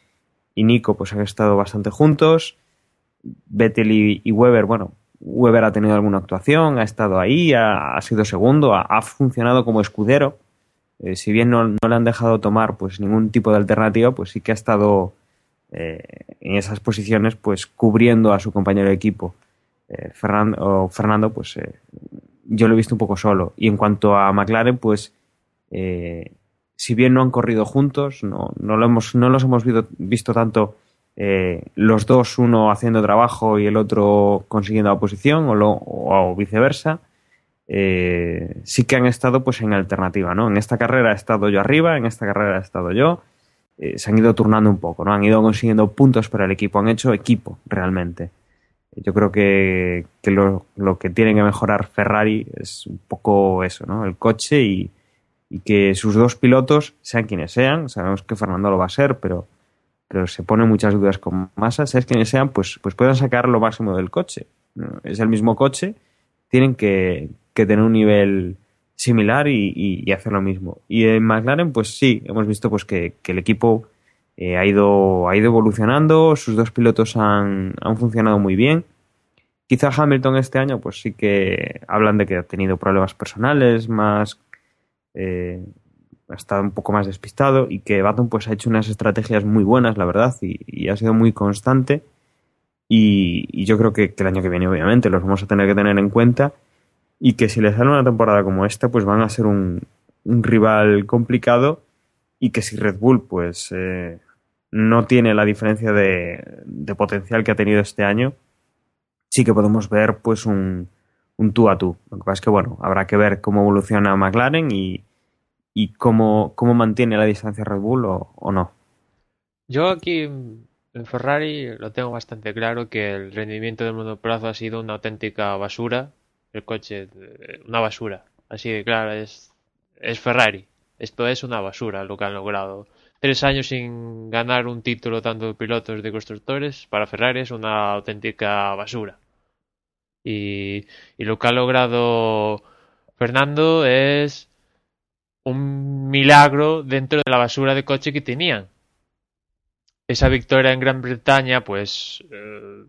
y Nico pues han estado bastante juntos Vettel y, Weber, bueno, Weber ha tenido alguna actuación, ha estado ahí, ha, sido segundo, ha, funcionado como escudero. Si bien no, no, le han dejado tomar pues ningún tipo de alternativa, pues sí que ha estado eh, en esas posiciones pues cubriendo a su compañero de equipo. Eh, Fernando, pues eh, yo lo he visto un poco solo. Y en cuanto a McLaren, pues eh, si bien no han corrido juntos, no, no, lo hemos, no los hemos visto, visto tanto los dos, uno haciendo trabajo y el otro consiguiendo la posición, o, viceversa, sí que han estado pues en alternativa, ¿no? En esta carrera he estado yo arriba, en esta carrera he estado yo, eh, se han ido turnando un poco, ¿no? Han ido consiguiendo puntos para el equipo, han hecho equipo realmente. Yo creo que, que lo, lo, que tiene que mejorar Ferrari es un poco eso, ¿no? El coche y, y que sus dos pilotos, sean quienes sean, sabemos que Fernando lo va a ser, pero pero se ponen muchas dudas con Massa, seas quienes sean, pues, pues puedan sacar lo máximo del coche. Es el mismo coche, tienen que, que tener un nivel similar y, hacer lo mismo. Y en McLaren, pues sí, hemos visto pues que, el equipo eh, ha, ido, ha ido evolucionando, sus dos pilotos han, han funcionado muy bien. Quizá Hamilton este año, pues sí que hablan de que ha tenido problemas personales, más eh, ha estado un poco más despistado y que Baton pues ha hecho unas estrategias muy buenas, la verdad, y, ha sido muy constante. Y, y yo creo que, que, el año que viene, obviamente, los vamos a tener que tener en cuenta. Y que si les sale una temporada como esta, pues van a ser un, un rival complicado. Y que si Red Bull, pues, eh, no tiene la diferencia de, de, potencial que ha tenido este año, sí que podemos ver, pues, un, un tú a tú. Lo que pasa es que, bueno, habrá que ver cómo evoluciona McLaren y, y cómo, cómo mantiene la distancia Red Bull o, o, no. Yo aquí en Ferrari lo tengo bastante claro que el rendimiento del monoplaza ha sido una auténtica basura. El coche, una basura. Así de claro, es, es Ferrari. Esto es una basura lo que han logrado. Tres años sin ganar un título tanto de pilotos de constructores, para Ferrari es una auténtica basura. Y, y lo que ha logrado Fernando es un milagro dentro de la basura de coche que tenían. Esa victoria en Gran Bretaña, pues eh,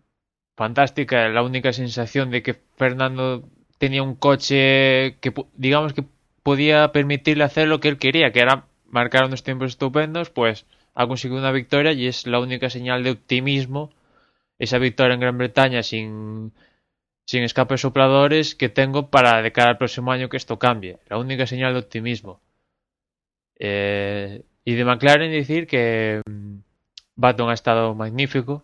fantástica, la única sensación de que Fernando tenía un coche que digamos que podía permitirle hacer lo que él quería, que era marcar unos tiempos estupendos, pues ha conseguido una victoria y es la única señal de optimismo. Esa victoria en Gran Bretaña sin sin escapes sopladores que tengo para de cara al próximo año que esto cambie. La única señal de optimismo. Eh, y de McLaren decir que mm, Baton ha estado magnífico.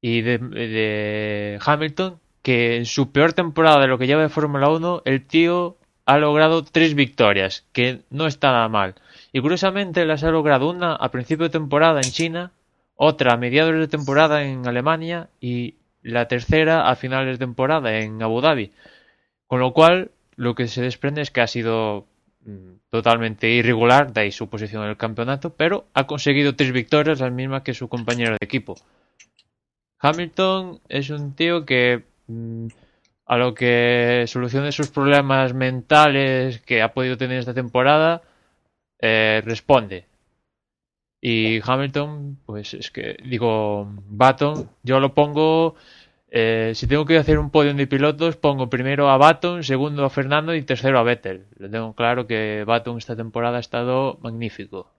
Y de, Hamilton, que en su peor temporada de lo que lleva de Fórmula 1, el tío ha logrado tres victorias, que no está nada mal. Y curiosamente las ha logrado una a principio de temporada en China, otra a mediados de temporada en Alemania y la tercera a finales de temporada en Abu Dhabi. Con lo cual, lo que se desprende es que ha sido mm, totalmente irregular, de ahí su posición en el campeonato, pero ha conseguido tres victorias, las mismas que su compañero de equipo. Hamilton es un tío que mm, a lo que solucione sus problemas mentales que ha podido tener esta temporada, eh, responde. Y Hamilton, pues es que digo, Baton, yo lo pongo, eh, si tengo que hacer un podio de pilotos, pongo primero a Baton, segundo a Fernando y tercero a Vettel. Lo tengo claro que Baton esta temporada ha estado magnífico.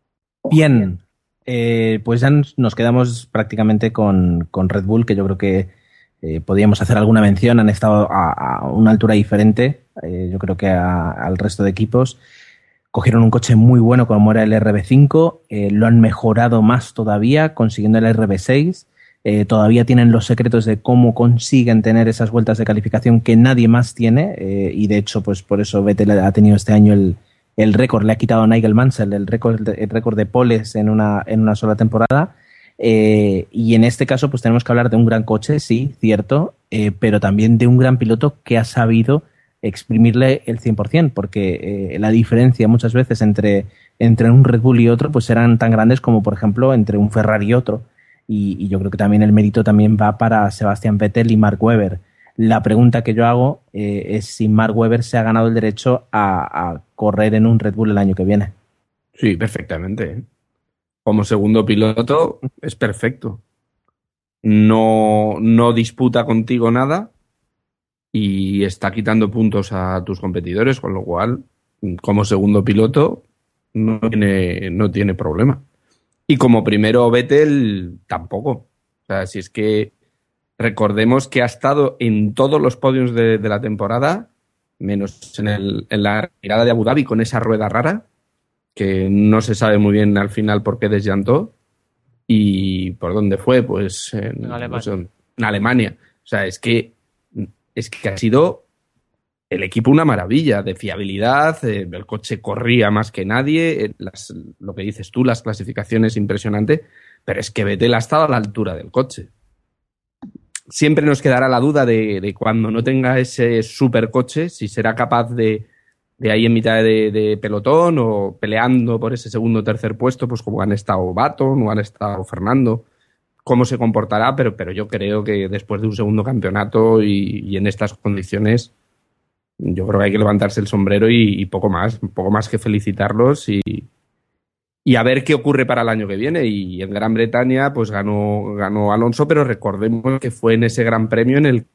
Bien, eh, pues ya nos quedamos prácticamente con, con, Red Bull, que yo creo que eh, podríamos hacer alguna mención, han estado a, a una altura diferente, eh, yo creo que a, al resto de equipos. Cogieron un coche muy bueno como era el RB5, eh, lo han mejorado más todavía consiguiendo el RB6. Eh, todavía tienen los secretos de cómo consiguen tener esas vueltas de calificación que nadie más tiene eh, y de hecho pues por eso Vettel ha tenido este año el, el récord, le ha quitado a Nigel Mansell el récord, el récord de poles en una, en una sola temporada eh, y en este caso pues tenemos que hablar de un gran coche, sí, cierto, eh, pero también de un gran piloto que ha sabido exprimirle el 100%, porque eh, la diferencia muchas veces entre, entre un Red Bull y otro pues eran tan grandes como por ejemplo entre un Ferrari y otro. Y, y yo creo que también el mérito también va para Sebastián Vettel y Mark Webber. La pregunta que yo hago eh, es si Mark Webber se ha ganado el derecho a, a, correr en un Red Bull el año que viene. Sí, perfectamente. Como segundo piloto es perfecto. No, no disputa contigo nada y está quitando puntos a tus competidores, con lo cual, como segundo piloto, no tiene, no tiene problema. Y como primero Vettel, tampoco. O sea, si es que recordemos que ha estado en todos los podios de, de la temporada, menos en, el, en la mirada de Abu Dhabi con esa rueda rara, que no se sabe muy bien al final por qué desllantó. ¿Y por dónde fue? Pues en, En Alemania. pues en- en Alemania. O sea, es que es que ha sido el equipo una maravilla de fiabilidad, eh, el coche corría más que nadie, eh, las- lo que dices tú, las clasificaciones impresionante, pero es que Vettel ha estado a la altura del coche. Siempre nos quedará la duda de, de cuando no tenga ese supercoche, si será capaz de, de ahí en mitad de, pelotón o peleando por ese segundo o tercer puesto, pues como han estado Baton o han estado Fernando cómo se comportará, pero, pero yo creo que después de un segundo campeonato y, y en estas condiciones, yo creo que hay que levantarse el sombrero y, y poco más, poco más que felicitarlos y, y a ver qué ocurre para el año que viene. Y en Gran Bretaña, pues ganó, ganó Alonso, pero recordemos que fue en ese gran premio en el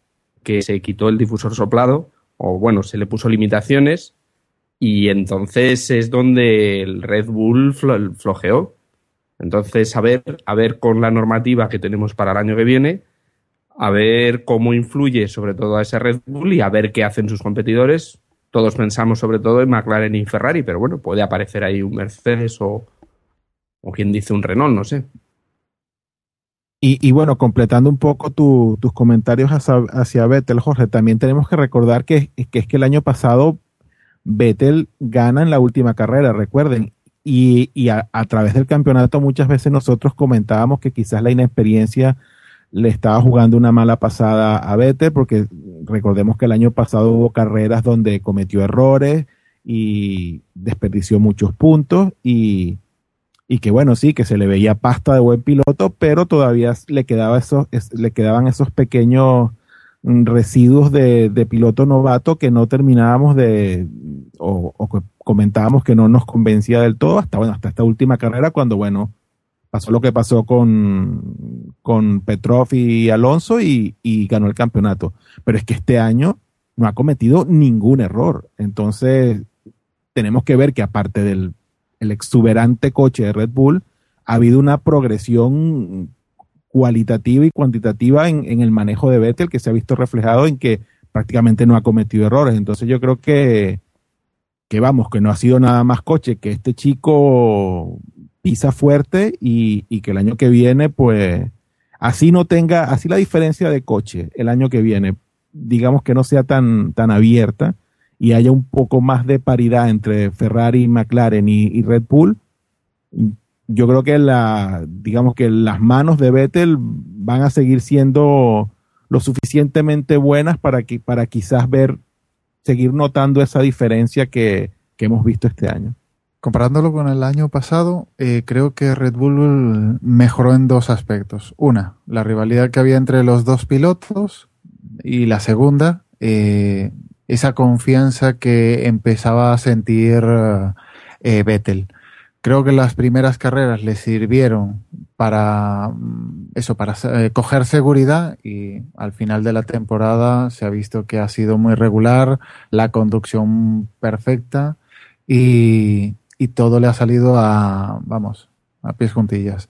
que se quitó el difusor soplado, o bueno, se le puso limitaciones, y entonces es donde el Red Bull flo- flojeó. Entonces, a ver, a ver con la normativa que tenemos para el año que viene, a ver cómo influye sobre todo a ese Red Bull y a ver qué hacen sus competidores. Todos pensamos sobre todo en McLaren y Ferrari, pero bueno, puede aparecer ahí un Mercedes o, o quien dice un Renault, no sé. Y, bueno, completando un poco tu- tus comentarios hacia, hacia Vettel, Jorge, también tenemos que recordar que, es que el año pasado Vettel gana en la última carrera, recuerden, y, y a, a través del campeonato muchas veces nosotros comentábamos que quizás la inexperiencia le estaba jugando una mala pasada a Vettel, porque recordemos que el año pasado hubo carreras donde cometió errores y desperdició muchos puntos y, y que bueno, sí, que se le veía pasta de buen piloto, pero todavía le, quedaba esos, es- le quedaban esos pequeños mm, residuos de, piloto novato que no terminábamos de, o, comentábamos que no nos convencía del todo, hasta bueno, hasta esta última carrera, cuando bueno, pasó lo que pasó con, con Petrov y Alonso y, y ganó el campeonato. Pero es que este año no ha cometido ningún error. Entonces, tenemos que ver que aparte del el exuberante coche de Red Bull, ha habido una progresión cualitativa y cuantitativa en, el manejo de Vettel que se ha visto reflejado en que prácticamente no ha cometido errores. Entonces yo creo que, que vamos, que no ha sido nada más coche, que este chico pisa fuerte y, y que el año que viene, pues, así no tenga, así la diferencia de coche el año que viene, digamos que no sea tan, tan abierta y haya un poco más de paridad entre Ferrari, McLaren y, Red Bull, yo creo que la, digamos que las manos de Vettel van a seguir siendo lo suficientemente buenas para que, para quizás ver, seguir notando esa diferencia que, que hemos visto este año. Comparándolo con el año pasado, eh, creo que Red Bull mejoró en dos aspectos. Una, la rivalidad que había entre los dos pilotos y la segunda, eh, esa confianza que empezaba a sentir eh, Vettel. Creo que las primeras carreras le sirvieron para mm, eso, para eh, coger seguridad y al final de la temporada se ha visto que ha sido muy regular, la conducción perfecta y, y todo le ha salido a, vamos, a pies juntillas.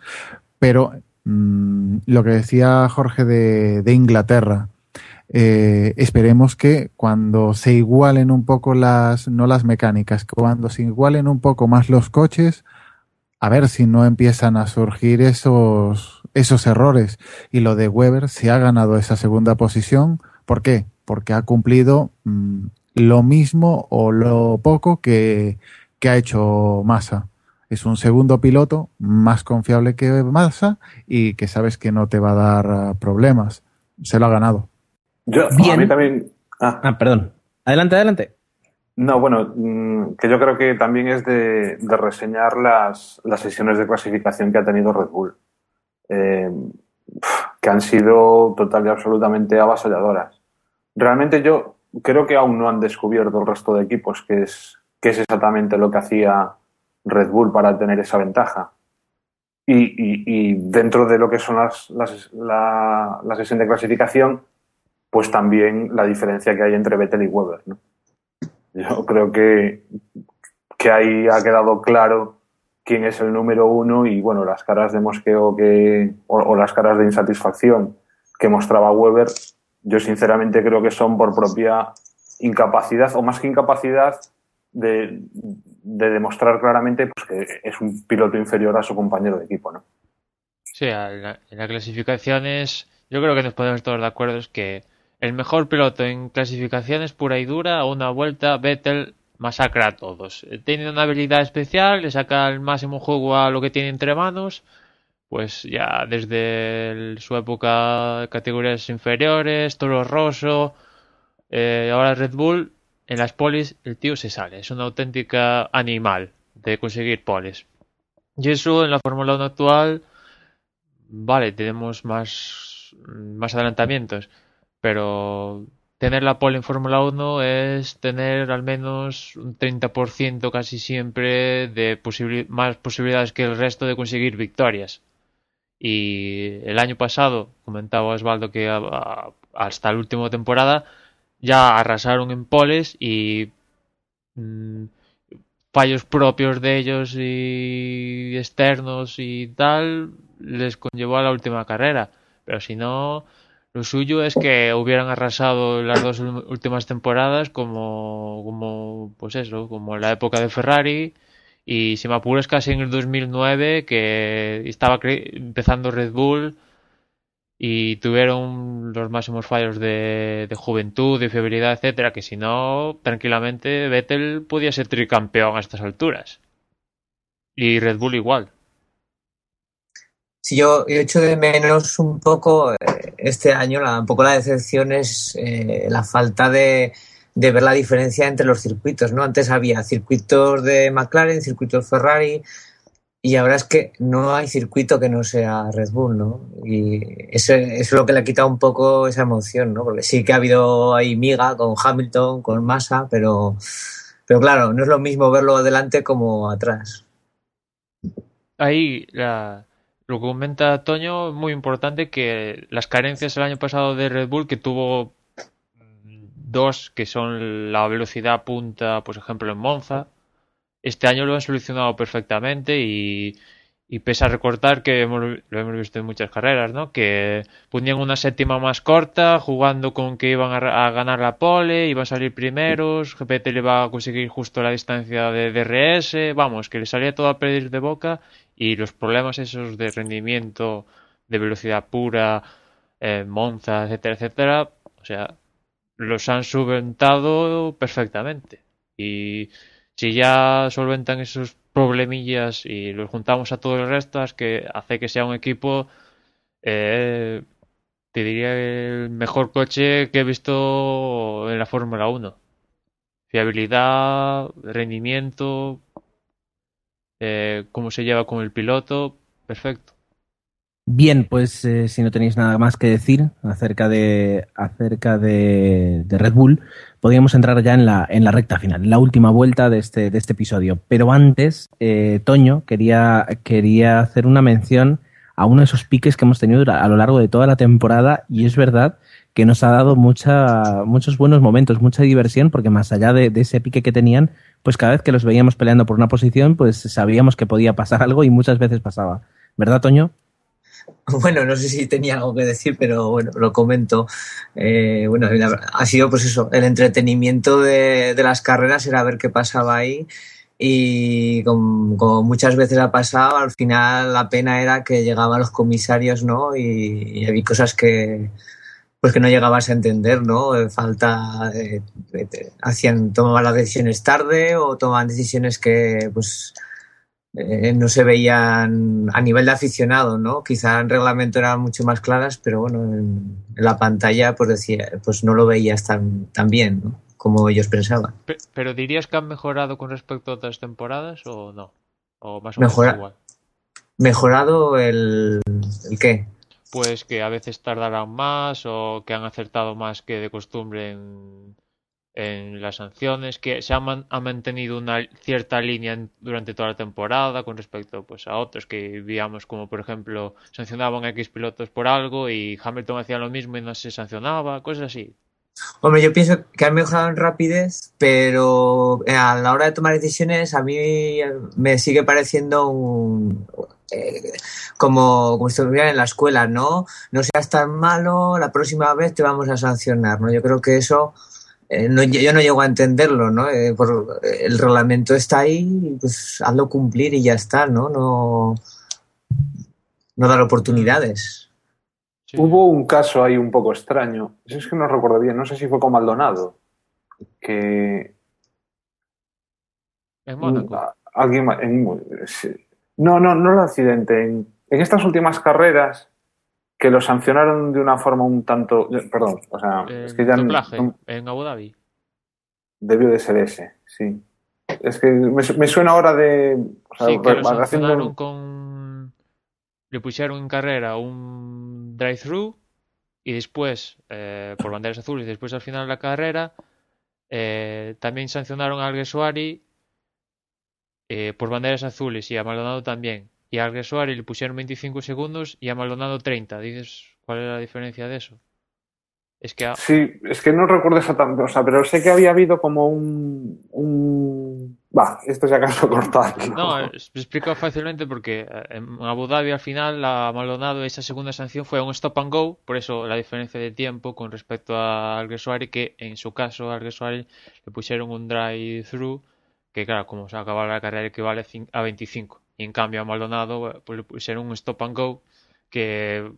Pero mmm, lo que decía Jorge de, de Inglaterra, eh, esperemos que cuando se igualen un poco las, no las mecánicas, cuando se igualen un poco más los coches, a ver si no empiezan a surgir esos, esos errores. Y lo de Weber se ha ganado esa segunda posición. ¿Por qué? Porque ha cumplido mmm, lo mismo o lo poco que, que ha hecho Massa. Es un segundo piloto más confiable que Massa y que sabes que no te va a dar problemas. Se lo ha ganado. Yo, Bien. a mí también. Ah. ah, perdón. Adelante, adelante. No, bueno, que yo creo que también es de, de reseñar las, las, sesiones de clasificación que ha tenido Red Bull, eh, que han sido total y absolutamente avasalladoras. Realmente yo creo que aún no han descubierto el resto de equipos que es, que es exactamente lo que hacía Red Bull para tener esa ventaja. Y, y, y dentro de lo que son las, las, la, la sesión de clasificación, pues también la diferencia que hay entre Vettel y Weber. ¿no? Yo creo que, que ahí ha quedado claro quién es el número uno y bueno, las caras de mosqueo que, o, las caras de insatisfacción que mostraba Weber, yo sinceramente creo que son por propia incapacidad o más que incapacidad de, de demostrar claramente pues, que es un piloto inferior a su compañero de equipo. ¿no? Sí, en la, la clasificación es, yo creo que nos podemos todos de acuerdo es que el mejor piloto en clasificaciones pura y dura, a una vuelta, Vettel masacra a todos. Tiene una habilidad especial, le saca el máximo juego a lo que tiene entre manos. Pues ya desde su época categorías inferiores, Toro Rosso, eh, ahora Red Bull, en las polis el tío se sale. Es una auténtica animal de conseguir polis. Y eso en la Fórmula 1 actual, vale, tenemos más, más adelantamientos pero tener la pole en Fórmula 1 es tener al menos un 30% casi siempre de más posibilidades que el resto de conseguir victorias. Y el año pasado, comentaba Osvaldo que a, a, hasta la última temporada ya arrasaron en poles y mmm, fallos propios de ellos y externos y tal les conllevó a la última carrera. Pero si no, lo suyo es que hubieran arrasado las dos últimas temporadas como, como pues eso, como la época de Ferrari y si me apuras casi en el 2009 que estaba empezando Red Bull y tuvieron los máximos fallos de, de juventud, de fiabilidad, etcétera, que si no, tranquilamente Vettel podía ser tricampeón a estas alturas. Y Red Bull igual. Si yo, yo echo de menos un poco eh, este año, la, un poco la decepción es eh, la falta de, de, ver la diferencia entre los circuitos, ¿no? Antes había circuitos de McLaren, circuitos Ferrari, y ahora es que no hay circuito que no sea Red Bull, ¿no? Y eso, es lo que le ha quitado un poco esa emoción, ¿no? Porque sí que ha habido ahí miga con Hamilton, con Massa, pero, pero claro, no es lo mismo verlo adelante como atrás. Ahí la, lo que comenta Toño, muy importante que las carencias el año pasado de Red Bull, que tuvo dos, que son la velocidad punta, por ejemplo, en Monza, este año lo han solucionado perfectamente y, Y pese a recortar, que hemos, lo hemos visto en muchas carreras, ¿no? Que ponían una séptima más corta, jugando con que iban a, a ganar la pole, iban a salir primeros, GPT le iba a conseguir justo la distancia de DRS, vamos, que le salía todo a pedir de boca y los problemas esos de rendimiento, de velocidad pura, eh, Monza, etcétera, etcétera, o sea, los han solventado perfectamente. Y si ya solventan esos problemillas y los juntamos a todo el resto, es que hace que sea un equipo, eh, te diría, el mejor coche que he visto en la Fórmula 1. Fiabilidad, rendimiento, eh, cómo se lleva con el piloto, perfecto. Bien, pues eh, si no tenéis nada más que decir acerca de acerca de, de Red Bull, podríamos entrar ya en la, en la recta final, en la última vuelta de este, de este episodio. Pero antes, eh, Toño quería, quería hacer una mención a uno de esos piques que hemos tenido a lo largo de toda la temporada y es verdad que nos ha dado mucha, muchos buenos momentos, mucha diversión, porque más allá de, de ese pique que tenían, pues cada vez que los veíamos peleando por una posición, pues sabíamos que podía pasar [laughs] algo y muchas veces pasaba. ¿Verdad, Toño? [laughs] Bueno, no sé si tenía algo que decir, pero bueno, lo comento. Eh, bueno, ha sido pues eso, el entretenimiento de, de las carreras era ver qué pasaba ahí y como, como muchas veces ha pasado, al final la pena era que llegaban los comisarios, ¿no? Y, y había cosas que pues que no llegabas a entender, ¿no? Eh, Falta, hacían, tomaban las decisiones tarde o tomaban decisiones que pues eh, no se veían a nivel de aficionado, ¿no? Quizá en reglamento eran mucho más claras, pero bueno, en, en la pantalla pues decía, pues no lo veías tan, tan bien, ¿no? Como ellos pensaban. Pe- ¿Pero dirías que han mejorado con respecto a otras temporadas o no? ¿O más o menos Mejora- igual? Mejorado el, el qué? Pues que a veces tardarán más o que han acertado más que de costumbre en, en las sanciones, que se ha, man- ha mantenido una cierta línea en- durante toda la temporada con respecto pues, a otros que veíamos como por ejemplo sancionaban a X pilotos por algo y Hamilton hacía lo mismo y no se sancionaba, cosas así. Hombre, yo pienso que han mejorado en rapidez, pero eh, a la hora de tomar decisiones a mí me sigue pareciendo un, eh, como, como si estuviera en la escuela, ¿no? No seas tan malo, la próxima vez te vamos a sancionar, ¿no? Yo creo que eso, eh, no, yo no llego a entenderlo, ¿no? Eh, por- el reglamento está ahí, pues hazlo cumplir y ya está, ¿no? No, no dar oportunidades. Sí. Hubo un caso ahí un poco extraño. Es que no recuerdo bien. No sé si fue con Maldonado. Que En Mónaco. a- alguien en- no, no, no el accidente. En, en estas últimas carreras que lo sancionaron de una forma un tanto. Perdón, o sea, es que ya no- en Abu Dhabi. debió de ser ese, sí. Es que me, su- me suena ahora de. o sea, Sí, que lo sancionaron con... Le pusieron en carrera un drive-thru y después, eh, por banderas azules, y después al final de la carrera, eh, también sancionaron a Alguersuari eh, por banderas azules y a Maldonado también. Y a Alguersuari le pusieron 25 segundos y a Maldonado 30. ¿Dices cuál es la diferencia de eso? Es que Sí, es que no recuerdo exactamente, o sea, pero sé que había habido como un. un... Va, esto ya acaso cortarlo. No, explico fácilmente porque eh, en Abu Dhabi al final a Maldonado esa segunda sanción fue un stop and go, por eso la diferencia de tiempo con respecto a Alguersuari que en su caso a Alguersuari le pusieron un drive-thru que claro, como se acaba la carrera equivale a 25 y en cambio a Maldonado eh, pues le pusieron un stop and go que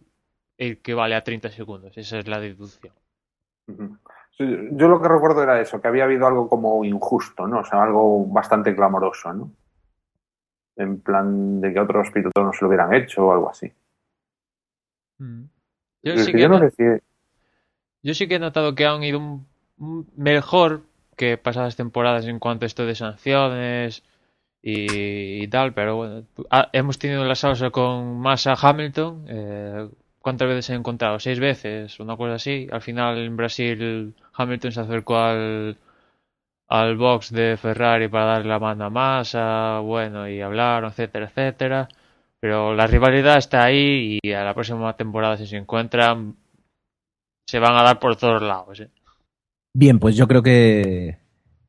equivale a 30 segundos, esa es la deducción. Sí, Yo lo que recuerdo era eso, que había habido algo como injusto, ¿no? O sea, algo bastante clamoroso, ¿no? En plan de que otros pilotos no se lo hubieran hecho o algo así. Mm. Yo sí que que yo no no- decía. Yo sí que he notado que han ido un- mejor que pasadas temporadas en cuanto a esto de sanciones y, tal, pero bueno, ah, hemos tenido la salsa con Massa Hamilton. eh, ¿Cuántas veces han encontrado? ¿Seis veces? Una cosa así. Al final en Brasil Hamilton se acercó al, al box de Ferrari para darle la mano a Massa, bueno, y hablaron, etcétera, etcétera. Pero la rivalidad está ahí y a la próxima temporada si se encuentran se van a dar por todos lados. ¿eh? Bien, pues yo creo que,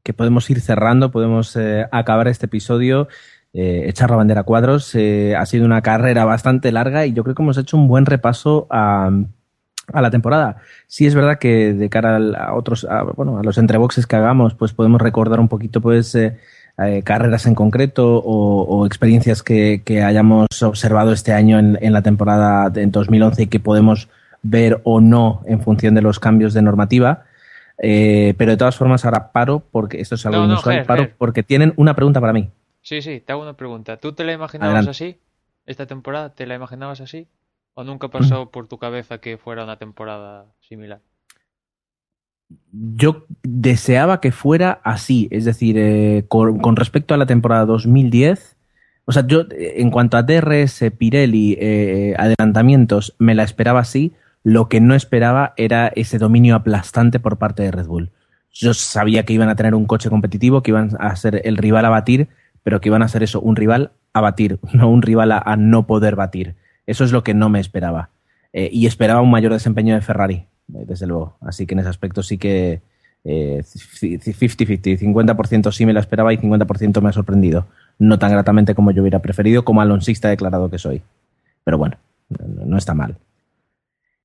que podemos ir cerrando, podemos eh, acabar este episodio eh, echar la bandera a cuadros. Eh, ha sido una carrera bastante larga y yo creo que hemos hecho un buen repaso a, a la temporada. Sí es verdad que de cara a otros, a, bueno, a los entreboxes que hagamos, pues podemos recordar un poquito, pues, carreras en concreto o, experiencias que, que, hayamos observado este año en, en la temporada de 2011 y que podemos ver o no en función de los cambios de normativa. Eh, pero de todas formas ahora paro porque esto es algo No, no, inusual, Ger, paro Ger. porque tienen una pregunta para mí. Sí, sí, te hago una pregunta. ¿Tú te la imaginabas Adelante. así? ¿Esta temporada te la imaginabas así? ¿O nunca pasó por tu cabeza que fuera una temporada similar? Yo deseaba que fuera así, es decir, eh, con, con respecto a la temporada 2010, o sea, yo eh, en cuanto a DRS, Pirelli, eh, adelantamientos, me la esperaba así. Lo que no esperaba era ese dominio aplastante por parte de Red Bull. Yo sabía que iban a tener un coche competitivo, que iban a ser el rival a batir, pero que iban a ser eso, un rival a batir, [laughs] no un rival a, no poder batir. Eso es lo que no me esperaba. Eh, y esperaba un mayor desempeño de Ferrari, eh, desde luego. Así que en ese aspecto sí que eh, 50-50, 50% sí me la esperaba y 50% me ha sorprendido. No tan gratamente como yo hubiera preferido, como alonsista declarado que soy. Pero bueno, no, no está mal.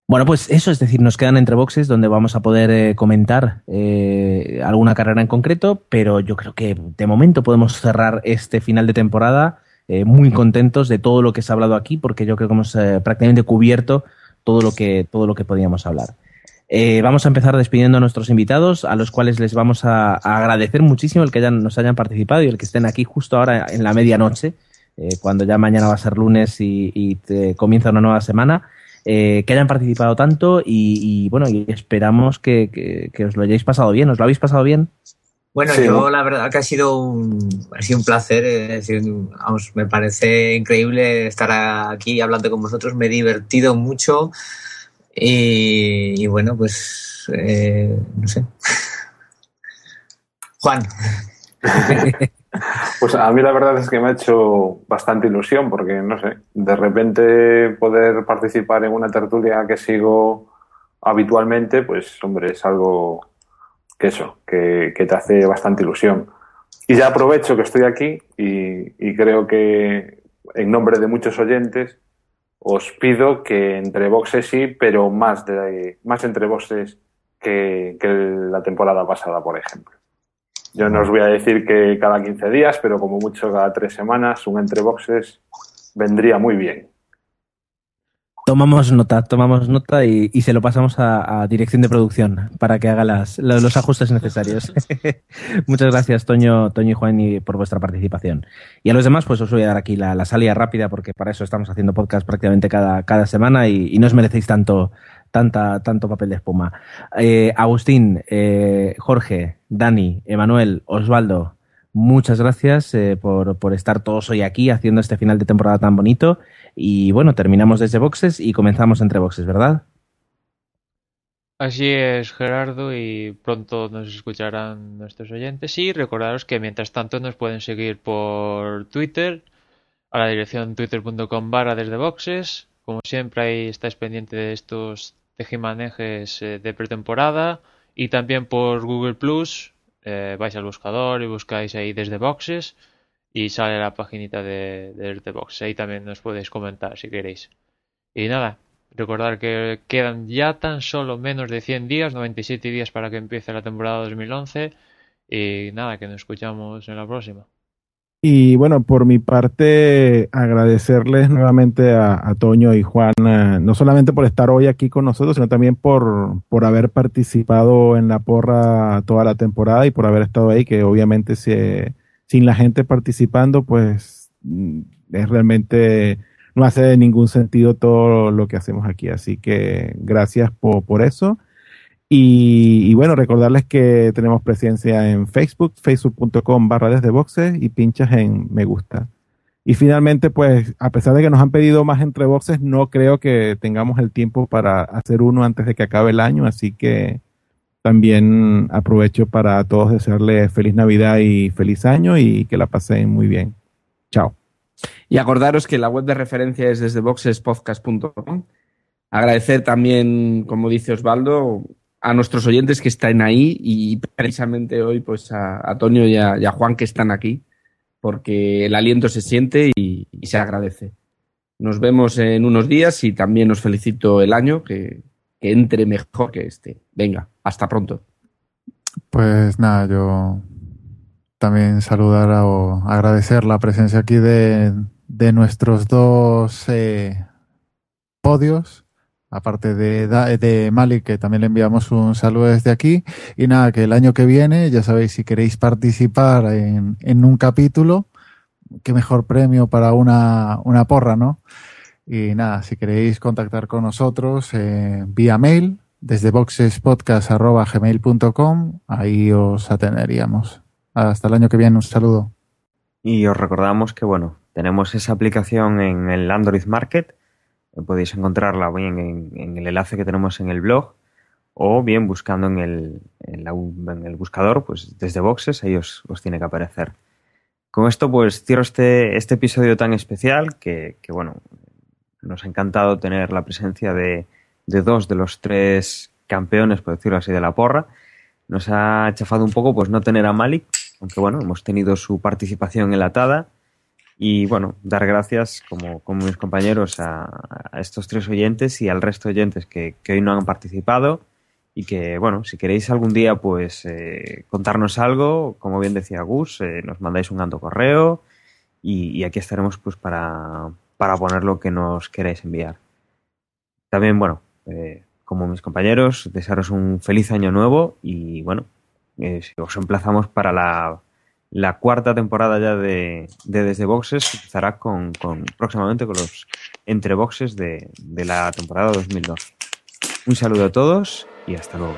Bueno, pues eso, es decir, nos quedan entre boxes donde vamos a poder eh, comentar eh, alguna carrera en concreto, pero yo creo que de momento podemos cerrar este final de temporada eh, muy contentos de todo lo que se ha hablado aquí, porque yo creo que hemos eh, prácticamente cubierto todo lo que, todo lo que podíamos hablar. Eh, vamos a empezar despidiendo a nuestros invitados, a los cuales les vamos a, a agradecer muchísimo el que hayan, nos hayan participado y el que estén aquí justo ahora en la medianoche, cuando ya mañana va a ser lunes y, y te comienza una nueva semana. Eh, que hayan participado tanto y, y, bueno, y esperamos que, que, que, os lo hayáis pasado bien. ¿Os lo habéis pasado bien? Bueno, sí. yo la verdad que ha sido un, ha sido un placer, es decir, vamos, me parece increíble estar aquí hablando con vosotros, me he divertido mucho y, y bueno, pues eh, no sé. [laughs] Juan. [laughs] Pues a mí la verdad es que me ha hecho bastante ilusión porque, no sé, de repente poder participar en una tertulia que sigo habitualmente, pues hombre, es algo que eso, que, te hace bastante ilusión. Y ya aprovecho que estoy aquí y, creo que en nombre de muchos oyentes os pido que entre boxes sí, pero más, de, más entre boxes que la temporada pasada, por ejemplo. Yo no os voy a decir que cada 15 días, pero como mucho cada tres semanas, un entre boxes vendría muy bien. Tomamos nota, tomamos nota y, y se lo pasamos a, dirección de producción para que haga las, los, ajustes necesarios. [laughs] Muchas gracias, Toño, Toño y Juan, y por vuestra participación. Y a los demás, pues os voy a dar aquí la, salida rápida porque para eso estamos haciendo podcast prácticamente cada, cada semana y no os merecéis tanto, tanta, tanto papel de espuma. Eh, Agustín, eh, Jorge, Dani, Emanuel, Osvaldo, muchas gracias eh, por, por, estar todos hoy aquí haciendo este final de temporada tan bonito. Y bueno, terminamos desde boxes y comenzamos entre boxes, ¿verdad? Así es, Gerardo, y pronto nos escucharán nuestros oyentes. Y recordaros que mientras tanto nos pueden seguir por Twitter, a la dirección twitter.com barra desde boxes. Como siempre, ahí estáis pendiente de estos tejimanejes eh, de pretemporada. Y también por Google Plus, eh, vais al buscador y buscáis ahí desde boxes y sale la paginita de, de The Box. Ahí también nos podéis comentar si queréis. Y nada, recordar que quedan ya tan solo menos de 100 días, 97 días para que empiece la temporada 2011. Y nada, que nos escuchamos en la próxima. Y bueno, por mi parte, agradecerles nuevamente a, Toño y Juan, no solamente por estar hoy aquí con nosotros, sino también por, por haber participado en la porra toda la temporada y por haber estado ahí, que obviamente se, sin la gente participando, pues es realmente no hace ningún sentido todo lo que hacemos aquí. Así que gracias por, por eso. Y, bueno, recordarles que tenemos presencia en Facebook, facebook.com barra desde boxes y pinchas en me gusta. Y finalmente, pues, a pesar de que nos han pedido más entre boxes, no creo que tengamos el tiempo para hacer uno antes de que acabe el año, así que también aprovecho para todos desearles feliz Navidad y feliz año y que la pasen muy bien. Chao. Y acordaros que la web de referencia es desde boxespodcast.com. Agradecer también, como dice Osvaldo, a nuestros oyentes que están ahí y precisamente hoy pues a, a Antonio y a, Juan que están aquí porque el aliento se siente y, se agradece. Nos vemos en unos días y también os felicito el año, que, que entre mejor que este. Venga, hasta pronto. Pues nada, yo también saludar o agradecer la presencia aquí de, de nuestros dos eh, podios, aparte de, de que también le enviamos un saludo desde aquí. Y nada, que el año que viene, ya sabéis, si queréis participar en, en un capítulo, qué mejor premio para una, una porra, ¿no? Y nada, si queréis contactar con nosotros eh, vía mail, desde boxespodcast.gmail.com, ahí os atenderíamos. Hasta el año que viene, un saludo. Y os recordamos que, bueno, tenemos esa aplicación en el Android Market. Podéis encontrarla bien en, el enlace que tenemos en el blog o bien buscando en el, en la- en el buscador, pues desde boxes, ahí os, os tiene que aparecer. Con esto, pues cierro este, este episodio tan especial que, que, bueno, nos ha encantado tener la presencia de, de dos de los tres campeones, por decirlo así, de la porra. Nos ha chafado un poco pues no tener a Malik, aunque bueno, hemos tenido su participación enlatada. Y bueno, dar gracias, como, como mis compañeros, a, estos tres oyentes y al resto de oyentes que, hoy no han participado. Y que, bueno, si queréis algún día, pues eh, contarnos algo, como bien decía Gus, eh, nos mandáis un ganto correo y, y aquí estaremos pues para, para poner lo que nos queráis enviar. También, bueno, eh, como mis compañeros, desearos un feliz año nuevo y bueno, eh, os emplazamos para la, la cuarta temporada ya de, de Desde Boxes, empezará con, próximamente con los entre boxes de, de la temporada 2002. Un saludo a todos y hasta luego.